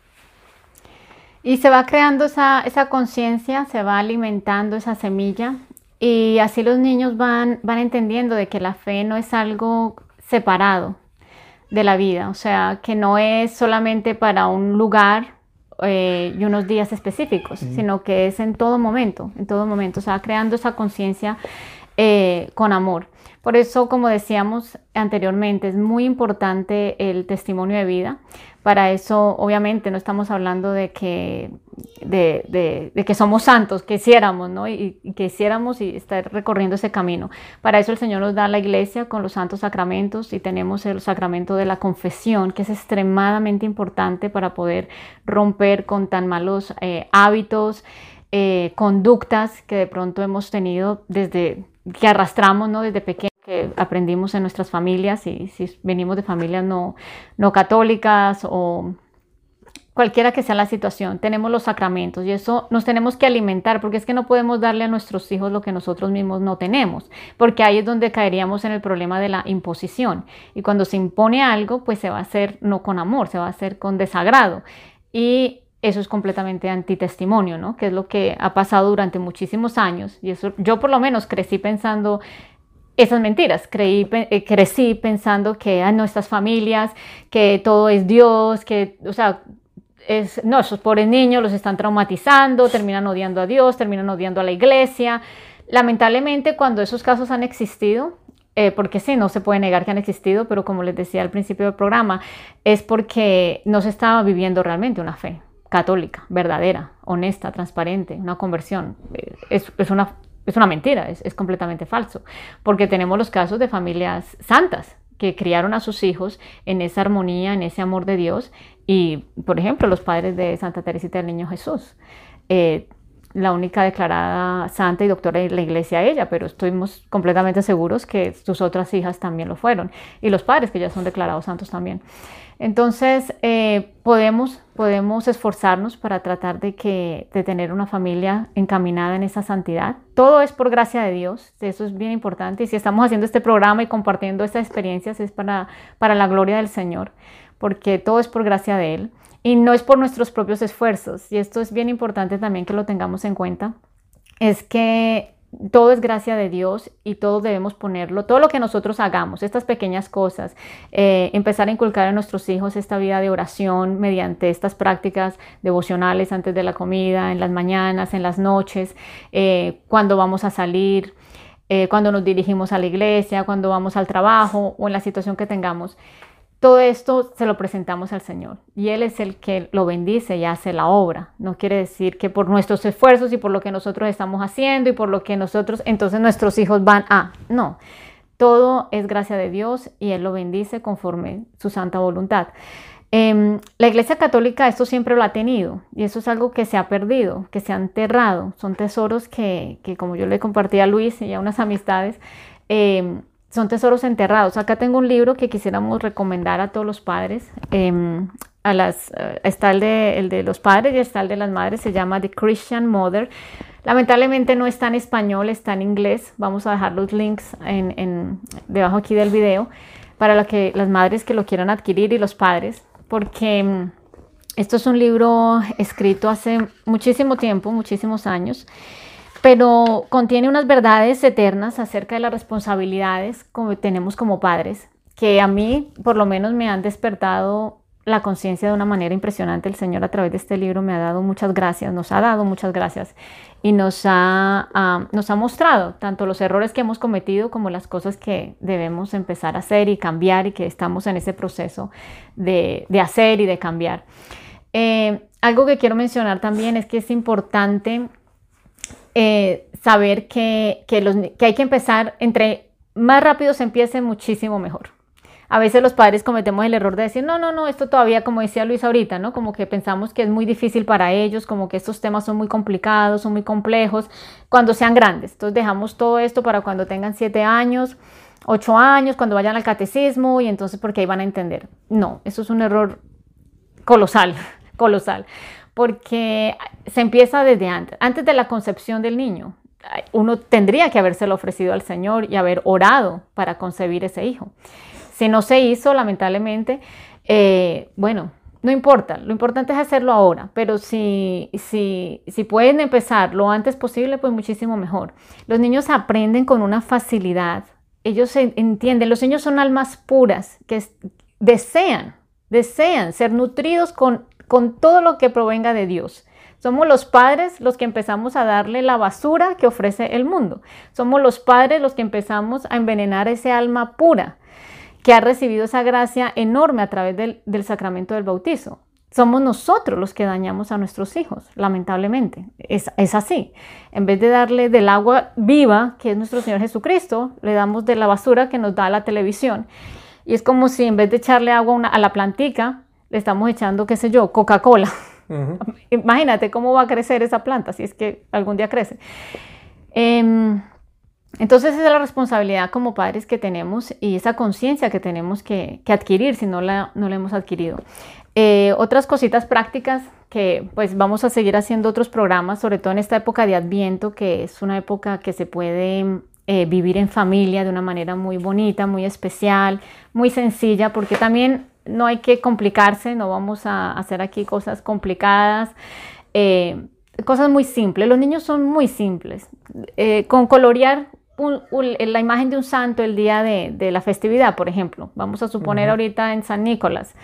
Y se va creando esa, esa conciencia, se va alimentando esa semilla y así los niños van, van entendiendo de que la fe no es algo separado de la vida, o sea, que no es solamente para un lugar eh, y unos días específicos, sino que es en todo momento, en todo momento, o sea, creando esa conciencia eh, con amor. Por eso, como decíamos anteriormente, es muy importante el testimonio de vida. Para eso, obviamente, no estamos hablando de que, de, que somos santos, que hiciéramos, ¿no? Y, que hiciéramos y estar recorriendo ese camino. Para eso el Señor nos da la iglesia con los santos sacramentos y tenemos el sacramento de la confesión, que es extremadamente importante para poder romper con tan malos eh, hábitos, eh, conductas que de pronto hemos tenido desde que arrastramos ¿no? desde pequeños que aprendimos en nuestras familias y si venimos de familias no, no católicas o cualquiera que sea la situación, tenemos los sacramentos y eso nos tenemos que alimentar porque es que no podemos darle a nuestros hijos lo que nosotros mismos no tenemos, porque ahí es donde caeríamos en el problema de la imposición y cuando se impone algo pues se va a hacer no con amor, se va a hacer con desagrado y eso es completamente antitestimonio, ¿no? Que es lo que ha pasado durante muchísimos años y eso yo por lo menos crecí pensando esas mentiras. Creí, eh, crecí pensando que a nuestras familias, que todo es Dios, que, o sea, es, no, esos pobres niños los están traumatizando, terminan odiando a Dios, terminan odiando a la iglesia. Lamentablemente, cuando esos casos han existido, eh, porque sí, no se puede negar que han existido, pero como les decía al principio del programa, es porque no se estaba viviendo realmente una fe católica, verdadera, honesta, transparente, una conversión. Eh, es, es una es una mentira, es, es completamente falso, porque tenemos los casos de familias santas que criaron a sus hijos en esa armonía, en ese amor de Dios, y por ejemplo los padres de Santa Teresita del Niño Jesús. Eh, la única declarada santa y doctora de la iglesia ella, pero estuvimos completamente seguros que sus otras hijas también lo fueron y los padres que ya son declarados santos también. Entonces eh, podemos, podemos esforzarnos para tratar de, que, de tener una familia encaminada en esa santidad. Todo es por gracia de Dios, eso es bien importante y si estamos haciendo este programa y compartiendo estas experiencias es para, para la gloria del Señor, porque todo es por gracia de Él y no es por nuestros propios esfuerzos. Y esto es bien importante también que lo tengamos en cuenta. Es que todo es gracia de Dios y todos debemos ponerlo, todo lo que nosotros hagamos, estas pequeñas cosas, eh, empezar a inculcar a nuestros hijos esta vida de oración mediante estas prácticas devocionales antes de la comida, en las mañanas, en las noches, eh, cuando vamos a salir, eh, cuando nos dirigimos a la iglesia, cuando vamos al trabajo o en la situación que tengamos. Todo esto se lo presentamos al Señor y Él es el que lo bendice y hace la obra. No quiere decir que por nuestros esfuerzos y por lo que nosotros estamos haciendo y por lo que nosotros, entonces nuestros hijos van a. No, todo es gracia de Dios y Él lo bendice conforme su santa voluntad. Em, la Iglesia Católica esto siempre lo ha tenido y eso es algo que se ha perdido, que se ha enterrado. Son tesoros que, que como yo le compartí a Luis y a unas amistades, eh, son tesoros enterrados. Acá tengo un libro que quisiéramos recomendar a todos los padres. Em, a las, eh, está el de, el de los padres y está el de las madres, se llama The Christian Mother. Lamentablemente no está en español, está en inglés. Vamos a dejar los links en, en, debajo aquí del video para que, las madres que lo quieran adquirir y los padres, porque em, esto es un libro escrito hace muchísimo tiempo, muchísimos años pero contiene unas verdades eternas acerca de las responsabilidades que tenemos como padres, que a mí por lo menos me han despertado la conciencia de una manera impresionante. El Señor a través de este libro me ha dado muchas gracias, nos ha dado muchas gracias y nos ha, nos ha mostrado tanto los errores que hemos cometido como las cosas que debemos empezar a hacer y cambiar y que estamos en ese proceso de, hacer y de cambiar. Eh, algo que quiero mencionar también es que es importante eh, saber que, que, hay que empezar, entre más rápido se empiece, muchísimo mejor. A veces los padres cometemos el error de decir, no, no, no, esto todavía, como decía Luis ahorita, ¿no? Como que pensamos que es muy difícil para ellos, como que estos temas son muy complicados, son muy complejos, cuando sean grandes. Entonces dejamos todo esto para cuando tengan siete años, ocho años, cuando vayan al catecismo y entonces porque ahí van a entender. No, eso es un error colosal, colosal porque se empieza desde antes, antes de la concepción del niño. Uno tendría que habérselo ofrecido al Señor y haber orado para concebir ese hijo. Si no se hizo, lamentablemente, eh, bueno, no importa, lo importante es hacerlo ahora, pero si, si, pueden empezar lo antes posible, pues muchísimo mejor. Los niños aprenden con una facilidad, ellos entienden, los niños son almas puras que desean, desean ser nutridos con con todo lo que provenga de Dios. Somos los padres los que empezamos a darle la basura que ofrece el mundo. Somos los padres los que empezamos a envenenar ese alma pura que ha recibido esa gracia enorme a través del, sacramento del bautizo. Somos nosotros los que dañamos a nuestros hijos, lamentablemente. Es, así. En vez de darle del agua viva, que es nuestro Señor Jesucristo, le damos de la basura que nos da la televisión. Y es como si en vez de echarle agua a la plantica, le estamos echando, qué sé yo, Coca-Cola. Imagínate cómo va a crecer esa planta, si es que algún día crece. Em, entonces esa es la responsabilidad como padres que tenemos y esa conciencia que tenemos que, adquirir si no la, no la hemos adquirido. Eh, otras cositas prácticas que pues vamos a seguir haciendo otros programas, sobre todo en esta época de Adviento, que es una época que se puede eh, vivir en familia de una manera muy bonita, muy especial, muy sencilla, porque también no hay que complicarse, no vamos a hacer aquí cosas complicadas, eh, cosas muy simples. Los niños son muy simples. Eh, con colorear la imagen de un santo el día de, la festividad, por ejemplo, vamos a suponer ahorita en San Nicolás,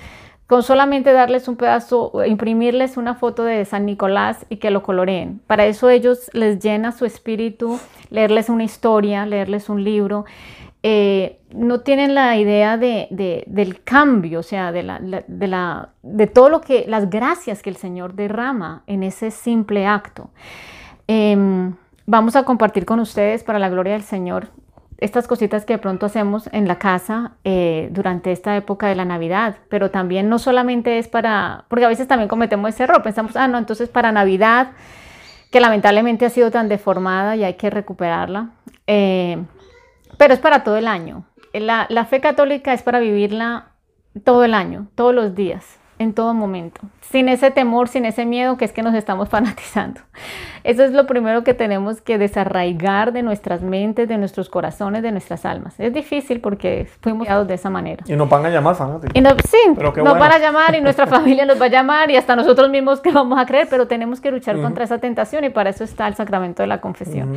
con solamente darles un pedazo, imprimirles una foto de San Nicolás y que lo coloreen. Para eso ellos les llena su espíritu leerles una historia, leerles un libro. Eh, no tienen la idea de, del cambio, o sea, de, la, de, la, de, todo lo que, las gracias que el Señor derrama en ese simple acto. Em, vamos a compartir con ustedes para la gloria del Señor estas cositas que de pronto hacemos en la casa eh, durante esta época de la Navidad, pero también no solamente es para, porque a veces también cometemos ese error, pensamos, ah, no, entonces para Navidad, que lamentablemente ha sido tan deformada y hay que recuperarla, eh, pero es para todo el año. La, la fe católica es para vivirla todo el año, todos los días en todo momento, sin ese temor, sin ese miedo que es que nos estamos fanatizando. Eso es lo primero que tenemos que desarraigar de nuestras mentes, de nuestros corazones, de nuestras almas. Es difícil porque fuimos criados de esa manera. Y nos van a llamar fanáticos. Y sí, nos van a llamar y nuestra familia nos va a llamar y hasta nosotros mismos que vamos a creer, pero tenemos que luchar contra esa tentación y para eso está el sacramento de la confesión.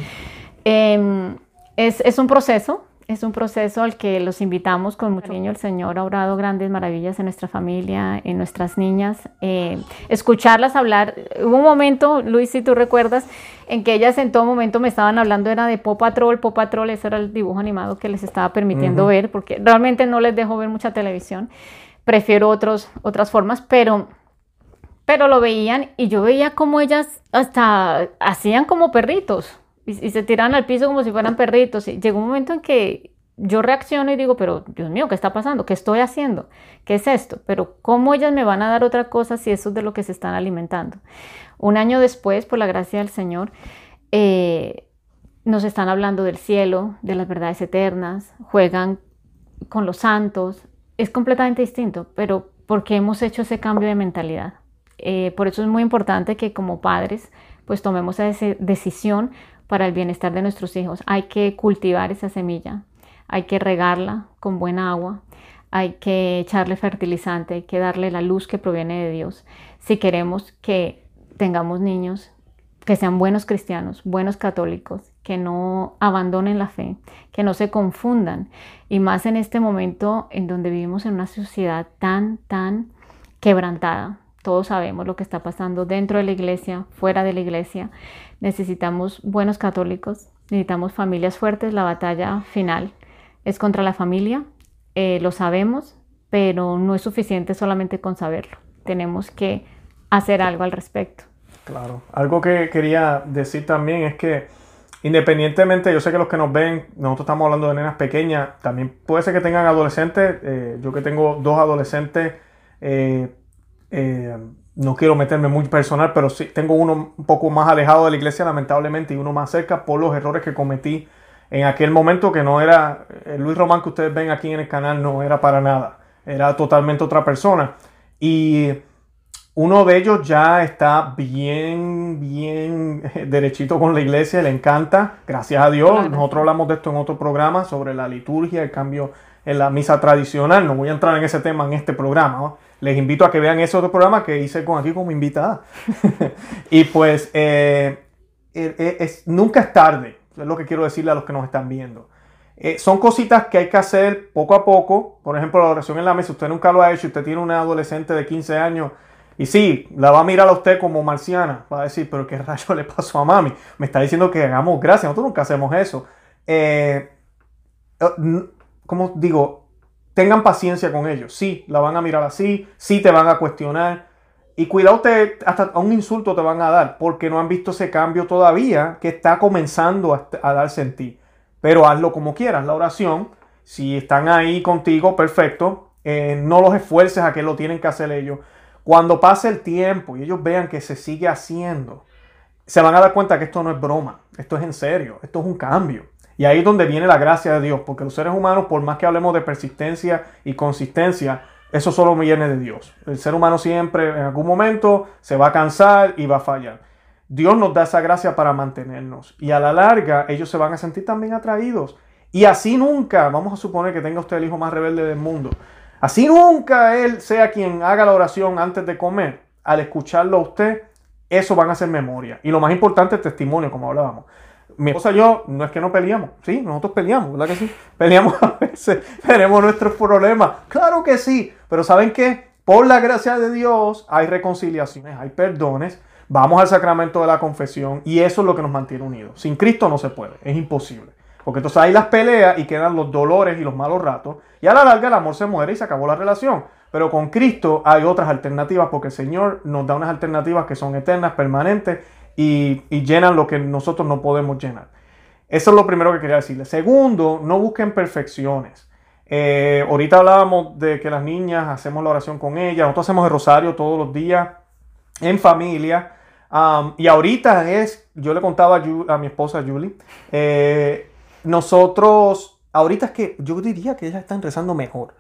Es, es un proceso, es un proceso al que los invitamos con mucho cariño. El Señor ha obrado grandes maravillas en nuestra familia, en nuestras niñas. Eh, escucharlas hablar. Hubo un momento, Luis, si tú recuerdas, en que ellas en todo momento me estaban hablando, era de Pop Patrol. Pop Patrol, ese era el dibujo animado que les estaba permitiendo ver, porque realmente no les dejo ver mucha televisión. Prefiero otros, otras formas, pero pero lo veían y yo veía como ellas hasta hacían como perritos y, se tiran al piso como si fueran perritos. Y llegó un momento en que yo reacciono y digo, pero Dios mío, ¿qué está pasando? ¿Qué estoy haciendo? ¿Qué es esto? Pero ¿cómo ellas me van a dar otra cosa si eso es de lo que se están alimentando? Un año después, por la gracia del Señor, eh, nos están hablando del cielo, de las verdades eternas, juegan con los santos. Es completamente distinto, pero porque hemos hecho ese cambio de mentalidad. Eh, por eso es muy importante que como padres pues tomemos esa decisión para el bienestar de nuestros hijos. Hay que cultivar esa semilla, hay que regarla con buena agua, hay que echarle fertilizante, hay que darle la luz que proviene de Dios. Si queremos que tengamos niños que sean buenos cristianos, buenos católicos, que no abandonen la fe, que no se confundan. Y más en este momento en donde vivimos en una sociedad tan, tan quebrantada, todos sabemos lo que está pasando dentro de la iglesia, fuera de la iglesia. Necesitamos buenos católicos, necesitamos familias fuertes. La batalla final es contra la familia, eh, lo sabemos, pero no es suficiente solamente con saberlo. Tenemos que hacer algo al respecto. Claro. Algo que quería decir también es que independientemente, yo sé que los que nos ven, nosotros estamos hablando de nenas pequeñas, también puede ser que tengan adolescentes. Eh, yo que tengo dos adolescentes, eh, eh, no quiero meterme muy personal, pero sí tengo uno un poco más alejado de la iglesia, lamentablemente, y uno más cerca por los errores que cometí en aquel momento, que no era el Luis Román que ustedes ven aquí en el canal, no era para nada, era totalmente otra persona. Y uno de ellos ya está bien, bien derechito con la iglesia, le encanta, gracias a Dios. Nosotros hablamos de esto en otro programa sobre la liturgia, el cambio en la misa tradicional. No voy a entrar en ese tema en este programa. Les invito a que vean ese otro programa que hice con aquí como invitada. y pues eh, eh, eh, nunca es tarde, es lo que quiero decirle a los que nos están viendo. son cositas que hay que hacer poco a poco. Por ejemplo, la oración en la mesa, usted nunca lo ha hecho, usted tiene una adolescente de 15 años y sí, la va a mirar a usted como marciana, va a decir, pero ¿qué rayo le pasó a mami? Me está diciendo que hagamos gracias, nosotros nunca hacemos eso. como digo, tengan paciencia con ellos. Sí, la van a mirar así, sí te van a cuestionar. Y cuidado, te, hasta un insulto te van a dar porque no han visto ese cambio todavía que está comenzando a, darse en ti. Pero hazlo como quieras, la oración. Si están ahí contigo, perfecto. Eh, no los esfuerces a que lo tienen que hacer ellos. Cuando pase el tiempo y ellos vean que se sigue haciendo, se van a dar cuenta que esto no es broma, esto es en serio, esto es un cambio. Y ahí es donde viene la gracia de Dios, porque los seres humanos, por más que hablemos de persistencia y consistencia, eso solo viene de Dios. El ser humano siempre en algún momento se va a cansar y va a fallar. Dios nos da esa gracia para mantenernos. Y a la larga ellos se van a sentir también atraídos. Y así nunca, vamos a suponer que tenga usted el hijo más rebelde del mundo. Así nunca él sea quien haga la oración antes de comer. Al escucharlo a usted, eso van a ser memoria. Y lo más importante es testimonio, como hablábamos mi esposa y yo no es que no peleamos, sí, nosotros peleamos, ¿verdad que sí? Peleamos a veces, tenemos nuestros problemas, claro que sí, pero ¿saben qué? Por la gracia de Dios hay reconciliaciones, hay perdones, vamos al sacramento de la confesión y eso es lo que nos mantiene unidos. Sin Cristo no se puede, es imposible. Porque entonces hay las peleas y quedan los dolores y los malos ratos. Y a la larga el amor se muere y se acabó la relación. Pero con Cristo hay otras alternativas porque el Señor nos da unas alternativas que son eternas, permanentes y, llenan lo que nosotros no podemos llenar. Eso es lo primero que quería decirle. Segundo, no busquen perfecciones. Eh, ahorita hablábamos de que las niñas hacemos la oración con ellas, nosotros hacemos el rosario todos los días en familia. Y ahorita es, yo le contaba a, mi esposa Julie, eh, nosotros, ahorita es que yo diría que ellas están rezando mejor.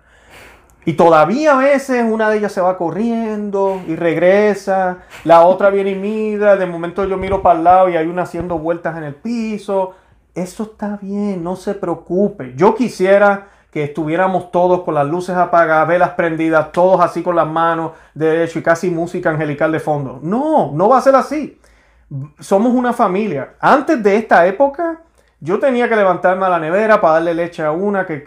Y todavía a veces una de ellas se va corriendo y regresa, la otra viene y mira, de momento yo miro para el lado y hay una haciendo vueltas en el piso. Eso está bien, no se preocupe. Yo quisiera que estuviéramos todos con las luces apagadas, velas prendidas, todos así con las manos derecho y casi música angelical de fondo. No, no va a ser así. Somos una familia. Antes de esta época, yo tenía que levantarme a la nevera para darle leche a una que,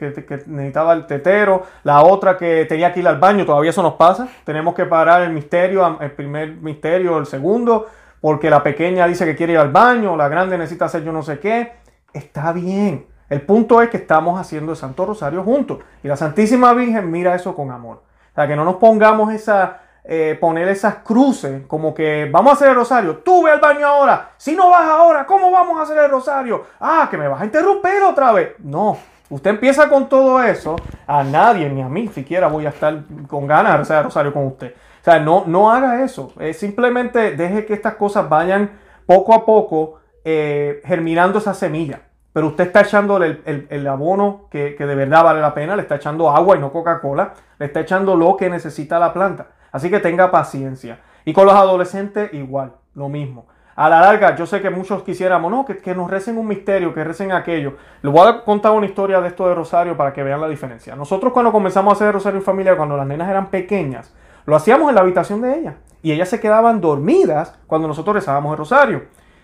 necesitaba el tetero, la otra que tenía que ir al baño, todavía eso nos pasa. Tenemos que parar el misterio, el primer misterio, el segundo, porque la pequeña dice que quiere ir al baño, la grande necesita hacer yo no sé qué. Está bien. El punto es que estamos haciendo el Santo Rosario juntos. Y la Santísima Virgen mira eso con amor. O sea, que no nos pongamos esa, eh, poner esas cruces, como que vamos a hacer el rosario, tú ve al baño ahora, si no vas ahora, ¿cómo vamos a hacer el rosario? Ah, que me vas a interrumpir otra vez. No, usted empieza con todo eso, a nadie, ni a mí siquiera voy a estar con ganas de hacer el rosario con usted. O sea, no, no haga eso, simplemente deje que estas cosas vayan poco a poco eh, germinando esa semilla. Pero usted está echando el, el, abono que, que de verdad vale la pena, le está echando agua y no Coca-Cola, le está echando lo que necesita la planta. Así que tenga paciencia. Y con los adolescentes igual, lo mismo. A la larga, yo sé que muchos quisiéramos, no, que, nos recen un misterio, que recen aquello. Les voy a contar una historia de esto de Rosario para que vean la diferencia. Nosotros cuando comenzamos a hacer Rosario en familia, cuando las nenas eran pequeñas, lo hacíamos en la habitación de ellas. Y ellas se quedaban dormidas cuando nosotros rezábamos el Rosario.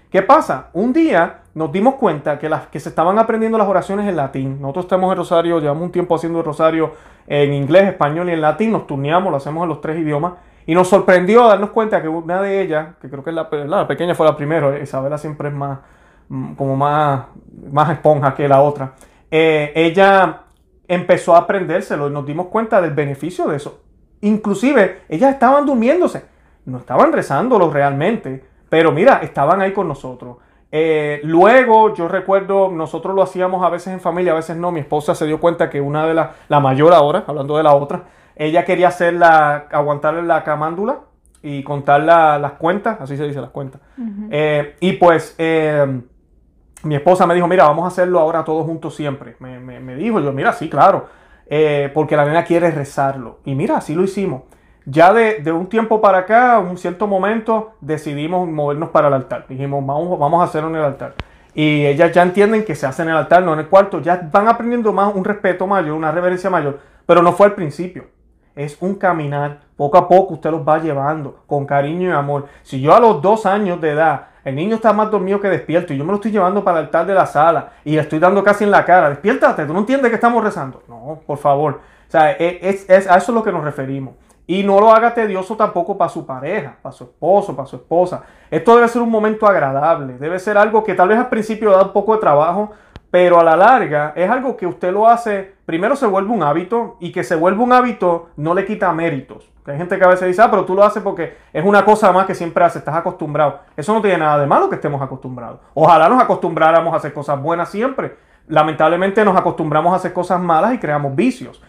¿Qué pasa? Un día nos dimos cuenta que las que se estaban aprendiendo las oraciones en latín, nosotros estamos en Rosario, llevamos un tiempo haciendo el Rosario en inglés, español y en latín, nos turneamos, lo hacemos en los tres idiomas. Y nos sorprendió darnos cuenta que una de ellas, que creo que es la, pequeña fue la primera, Isabela siempre es más, mm, como más, más esponja que la otra, eh, ella empezó a aprendérselo y nos dimos cuenta del beneficio de eso. Inclusive, ellas estaban durmiéndose, no estaban rezándolo realmente, pero mira, estaban ahí con nosotros. Eh, luego, yo recuerdo, nosotros lo hacíamos a veces en familia, a veces no. Mi esposa se dio cuenta que una de las, la mayor ahora, hablando de la otra, ella quería hacer la, aguantarle la camándula y contar las cuentas, así se dice las cuentas. Eh, y pues eh, mi esposa me dijo, mira, vamos a hacerlo ahora todos juntos siempre. Me, me dijo, yo, mira, sí, claro, porque la nena quiere rezarlo. Y mira, así lo hicimos. Ya de, un tiempo para acá, un cierto momento, decidimos movernos para el altar. Dijimos, vamos, a hacerlo en el altar. Y ellas ya entienden que se hace en el altar, no en el cuarto. Ya van aprendiendo más un respeto mayor, una reverencia mayor. Pero no fue al principio. Es un caminar. Poco a poco usted los va llevando con cariño y amor. Si yo a los dos años de edad, el niño está más dormido que despierto y yo me lo estoy llevando para el altar de la sala y le estoy dando casi en la cara. Despiértate, tú no entiendes que estamos rezando. No, por favor. O sea, es, es, a eso es lo que nos referimos. Y no lo haga tedioso tampoco para su pareja, para su esposo, para su esposa. Esto debe ser un momento agradable, debe ser algo que tal vez al principio da un poco de trabajo, pero a la larga es algo que usted lo hace, primero se vuelve un hábito y que se vuelve un hábito no le quita méritos. Hay gente que a veces dice, ah, pero tú lo haces porque es una cosa más que siempre haces, estás acostumbrado. Eso no tiene nada de malo que estemos acostumbrados. Ojalá nos acostumbráramos a hacer cosas buenas siempre. Lamentablemente nos acostumbramos a hacer cosas malas y creamos vicios.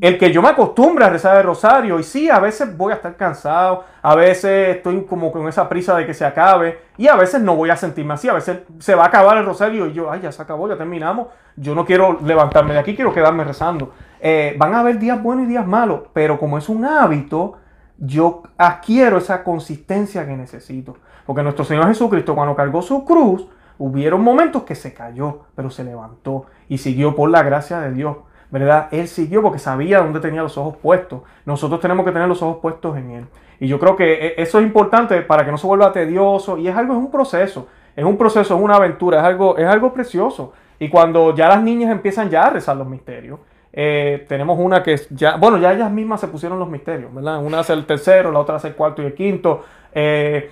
El que yo me acostumbre a rezar el rosario, y sí, a veces voy a estar cansado, a veces estoy como con esa prisa de que se acabe, y a veces no voy a sentirme así, a veces se va a acabar el rosario y yo, ay, ya se acabó, ya terminamos, yo no quiero levantarme de aquí, quiero quedarme rezando. Eh, van a haber días buenos y días malos, pero como es un hábito, yo adquiero esa consistencia que necesito. Porque nuestro Señor Jesucristo cuando cargó su cruz, hubieron momentos que se cayó, pero se levantó y siguió por la gracia de Dios. ¿Verdad? Él siguió porque sabía dónde tenía los ojos puestos. Nosotros tenemos que tener los ojos puestos en Él. Y yo creo que e, eso es importante para que no se vuelva tedioso. Y es algo, es un proceso. Es un proceso, es una aventura, es algo, es algo precioso. Y cuando ya las niñas empiezan ya a rezar los misterios, eh, tenemos una que ya, bueno, ya ellas mismas se pusieron los misterios, ¿verdad? Una hace el tercero, la otra hace el cuarto y el quinto. Eh,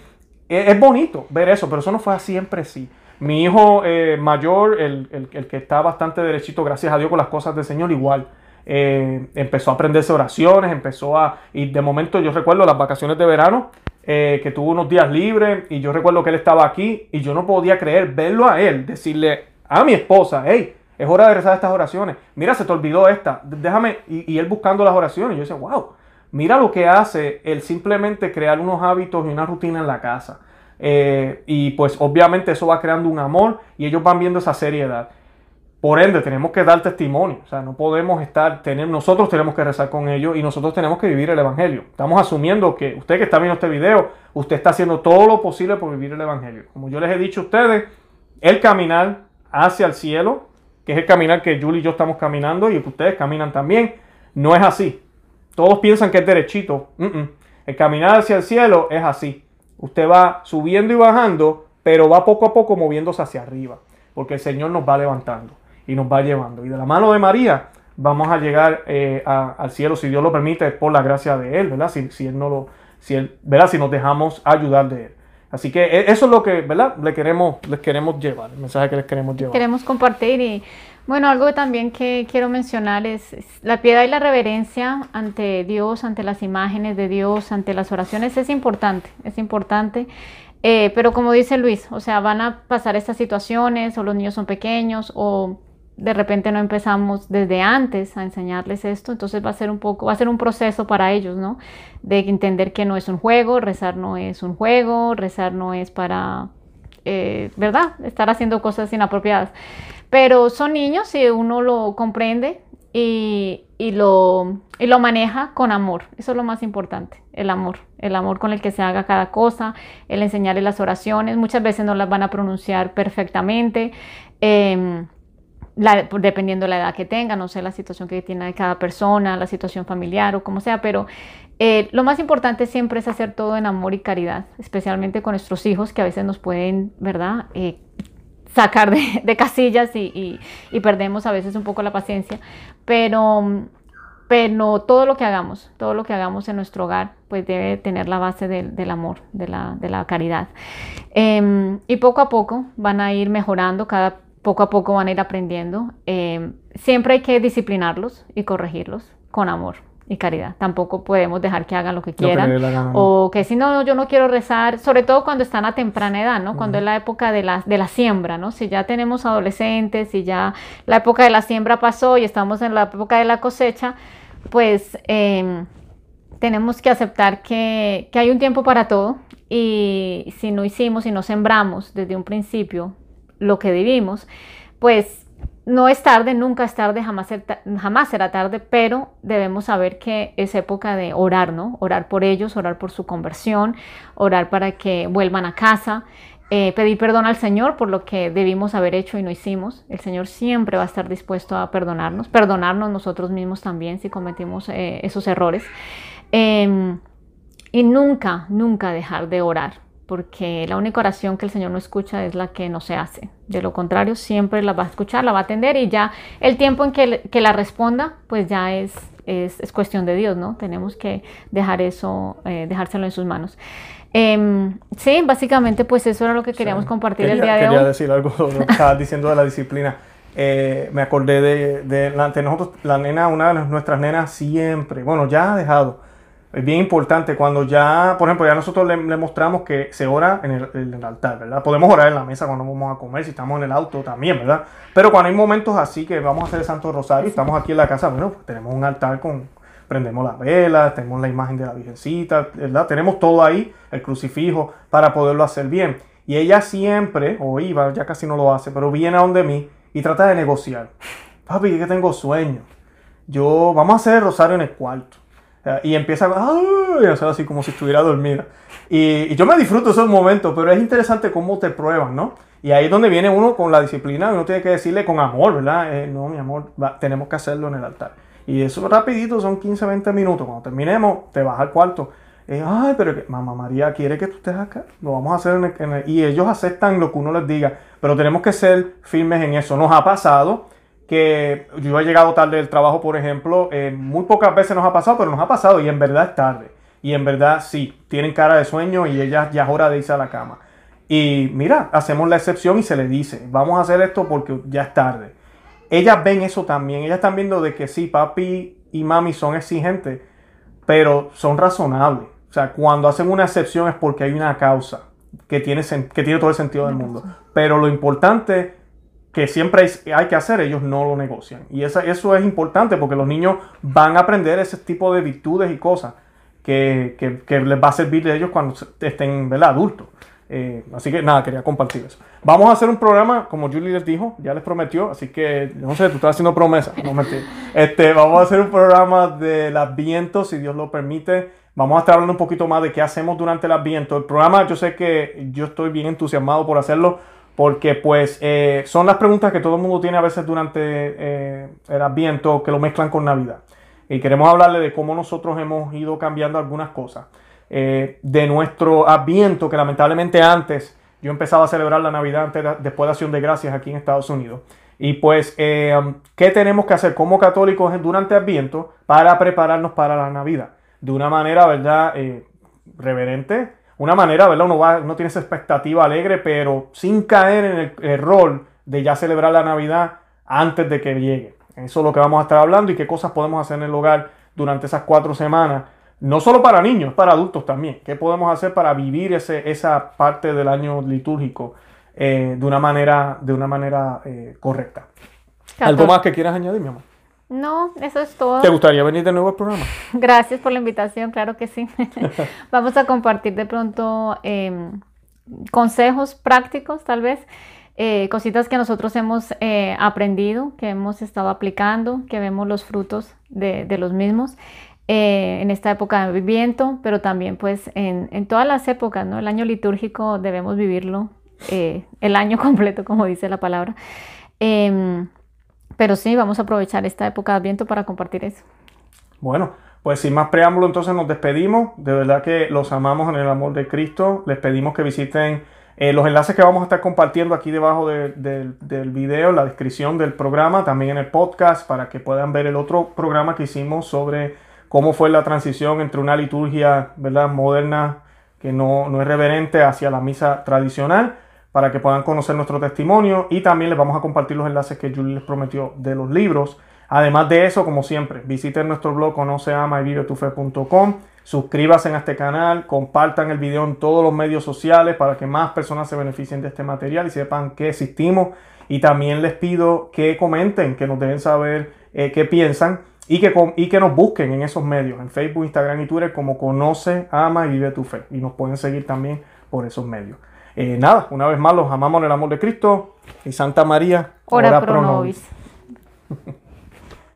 es bonito ver eso, pero eso no fue siempre así. Mi hijo eh, mayor, el, que está bastante derechito, gracias a Dios, con las cosas del Señor, igual. Eh, empezó a aprenderse oraciones, empezó a... Y de momento yo recuerdo las vacaciones de verano, eh, que tuvo unos días libres y yo recuerdo que él estaba aquí y yo no podía creer verlo a él, decirle a mi esposa, hey, es hora de rezar estas oraciones. Mira, se te olvidó esta. Déjame. Y, él buscando las oraciones. Yo decía, wow, mira lo que hace el simplemente crear unos hábitos y una rutina en la casa. Eh, y pues obviamente eso va creando un amor y ellos van viendo esa seriedad. Por ende, tenemos que dar testimonio. O sea, no podemos estar, tener, nosotros tenemos que rezar con ellos y nosotros tenemos que vivir el Evangelio. Estamos asumiendo que usted que está viendo este video, usted está haciendo todo lo posible por vivir el Evangelio. Como yo les he dicho a ustedes, el caminar hacia el cielo, que es el caminar que Julie y yo estamos caminando y que ustedes caminan también, no es así. Todos piensan que es derechito. El caminar hacia el cielo es así. Usted va subiendo y bajando, pero va poco a poco moviéndose hacia arriba, porque el Señor nos va levantando y nos va llevando. Y de la mano de María vamos a llegar eh, al cielo, si Dios lo permite, por la gracia de Él, ¿verdad? Si, Él no lo, si Él, ¿verdad? Si nos dejamos ayudar de Él. Así que e, eso es lo que, ¿verdad? Le queremos, les queremos llevar, el mensaje que les queremos llevar. Queremos compartir y, bueno, algo también que quiero mencionar es, la piedad y la reverencia ante Dios, ante las imágenes de Dios, ante las oraciones, es importante, es importante. Eh, pero como dice Luis, o sea, van a pasar estas situaciones o los niños son pequeños o de repente no empezamos desde antes a enseñarles esto, entonces va a ser un poco, va a ser un proceso para ellos, ¿no? De entender que no es un juego, rezar no es un juego, rezar no es para, eh, ¿verdad? Estar haciendo cosas inapropiadas. Pero son niños y uno lo comprende y, y, lo, y lo maneja con amor. Eso es lo más importante, el amor. El amor con el que se haga cada cosa, el enseñarles las oraciones. Muchas veces no las van a pronunciar perfectamente. Eh, dependiendo de la edad que tenga, no sé la situación que tiene cada persona, la situación familiar o como sea, pero eh, lo más importante siempre es hacer todo en amor y caridad, especialmente con nuestros hijos que a veces nos pueden, ¿verdad? Eh, sacar de, casillas y, perdemos a veces un poco la paciencia, pero, pero todo lo que hagamos, todo lo que hagamos en nuestro hogar, pues debe tener la base del, amor, de la, caridad. Em, y poco a poco van a ir mejorando cada poco a poco van a ir aprendiendo. Eh, siempre hay que disciplinarlos y corregirlos con amor y caridad. Tampoco podemos dejar que hagan lo que quieran. o que si no, yo no quiero rezar, sobre todo cuando están a temprana edad, ¿no? Cuando es la época de la, de la siembra, ¿no? Si ya tenemos adolescentes, si ya la época de la siembra pasó y estamos en la época de la cosecha, pues em, tenemos que aceptar que, que hay un tiempo para todo y si no hicimos y no sembramos desde un principio lo que vivimos, pues no es tarde, nunca es tarde, jamás, será tarde, pero debemos saber que es época de orar, ¿no? Orar por ellos, orar por su conversión, orar para que vuelvan a casa, eh, pedir perdón al Señor por lo que debimos haber hecho y no hicimos. El Señor siempre va a estar dispuesto a perdonarnos, perdonarnos nosotros mismos también si cometimos eh, esos errores. Em, y nunca, nunca dejar de orar porque la única oración que el Señor no escucha es la que no se hace. De lo contrario, siempre la va a escuchar, la va a atender y ya el tiempo en que, que la responda, pues ya es, es, cuestión de Dios, ¿no? Tenemos que dejar eso, eh, dejárselo en sus manos. Em, sí, básicamente pues eso era lo que queríamos compartir el día de hoy. Quería decir algo, lo que estabas diciendo de la disciplina. Eh, me acordé de, de, de nosotros, la nena, una de nuestras nenas siempre, bueno, ya ha dejado, es bien importante cuando ya, por ejemplo, ya nosotros le, mostramos que se ora en el, altar, ¿verdad? Podemos orar en la mesa cuando vamos a comer, si estamos en el auto también, ¿verdad? Pero cuando hay momentos así que vamos a hacer el Santo Rosario estamos aquí en la casa, bueno, pues tenemos un altar con, prendemos las velas, tenemos la imagen de la Virgencita, ¿verdad? Tenemos todo ahí, el crucifijo, para poderlo hacer bien. Y ella siempre, o iba, ya casi no lo hace, pero viene a donde mí y trata de negociar. Papi, que tengo sueño. Yo, vamos a hacer el rosario en el cuarto. Y empieza a hacer así como si estuviera dormida. Y, yo me disfruto esos momentos, pero es interesante cómo te prueban, ¿no? Y ahí es donde viene uno con la disciplina, uno tiene que decirle con amor, ¿verdad? Eh, no, mi amor, tenemos que hacerlo en el altar. Y eso rapidito, son 15, 20 minutos. Cuando terminemos, te vas al cuarto. Eh, Ay, pero que, mamá María quiere que tú estés acá. Lo vamos a hacer en el, Y ellos aceptan lo que uno les diga. Pero tenemos que ser firmes en eso. Nos ha pasado que yo he llegado tarde del trabajo, por ejemplo, eh, muy pocas veces nos ha pasado, pero nos ha pasado y en verdad es tarde. Y en verdad sí, tienen cara de sueño y ella ya es hora de irse a la cama. Y mira, hacemos la excepción y se le dice, vamos a hacer esto porque ya es tarde. Ellas ven eso también, ellas están viendo de que sí, papi y mami son exigentes, pero son razonables. O sea, cuando hacen una excepción es porque hay una causa que tiene, que tiene todo el sentido del mundo. Pero lo importante que siempre hay, que hacer, ellos no lo negocian. Y eso es importante porque los niños van a aprender ese tipo de virtudes y cosas que, les va a servir de ellos cuando estén ¿verdad? adultos. Eh, así que nada, quería compartir eso. Vamos a hacer un programa, como Julie les dijo, ya les prometió, así que no sé, tú estás haciendo promesa, no Este, vamos a hacer un programa del Adviento, si Dios lo permite. Vamos a estar hablando un poquito más de qué hacemos durante el Adviento. El programa, yo sé que yo estoy bien entusiasmado por hacerlo, porque pues eh, son las preguntas que todo el mundo tiene a veces durante eh, el Adviento, que lo mezclan con Navidad. Y queremos hablarle de cómo nosotros hemos ido cambiando algunas cosas. Eh, de nuestro Adviento, que lamentablemente antes yo empezaba a celebrar la Navidad antes después de Acción de Gracias aquí en Estados Unidos. Y pues, ¿qué tenemos que hacer como católicos durante Adviento para prepararnos para la Navidad? de una manera, ¿verdad? Reverente, una manera, ¿verdad? Uno, va, uno tiene esa expectativa alegre, pero sin caer en el error de ya celebrar la Navidad antes de que llegue. Eso es lo que vamos a estar hablando y qué cosas podemos hacer en el hogar durante esas cuatro semanas. No solo para niños, para adultos también. ¿Qué podemos hacer para vivir ese, esa parte del año litúrgico eh, de una manera, de una manera eh, correcta? ¿Algo más que quieras añadir, mi amor? No, eso es todo. ¿Te gustaría venir de nuevo al programa? Gracias por la invitación, claro que sí. Vamos a compartir de pronto em, consejos prácticos, tal vez, eh, cositas que nosotros hemos eh, aprendido, que hemos estado aplicando, que vemos los frutos de, los mismos. Eh, en esta época de viviendo, pero también pues en, en, todas las épocas, ¿no? El año litúrgico debemos vivirlo el año completo, como dice la palabra. Pero sí, vamos a aprovechar esta época de Adviento para compartir eso. Bueno, pues sin más preámbulo, entonces nos despedimos. De verdad que los amamos en el amor de Cristo. Les pedimos que visiten eh, los enlaces que vamos a estar compartiendo aquí debajo del video, en la descripción del programa, también en el podcast, para que puedan ver el otro programa que hicimos sobre cómo fue la transición entre una liturgia ¿verdad? moderna que no, no es reverente hacia la misa tradicional para que puedan conocer nuestro testimonio y también les vamos a compartir los enlaces que Julie les prometió de los libros. Además de eso, como siempre, visiten nuestro blog conoceama y vivetufe.com, suscríbanse a este canal, compartan el video en todos los medios sociales para que más personas se beneficien de este material y sepan que existimos. Y también les pido que comenten, que nos dejen saber eh, qué piensan y que, y que nos busquen en esos medios, en Facebook, Instagram y Twitter como Conoce, Ama y Vive tu Fe. Y nos pueden seguir también por esos medios. Eh, nada, una vez más los amamos en el amor de Cristo y Santa María, ora, pro nobis.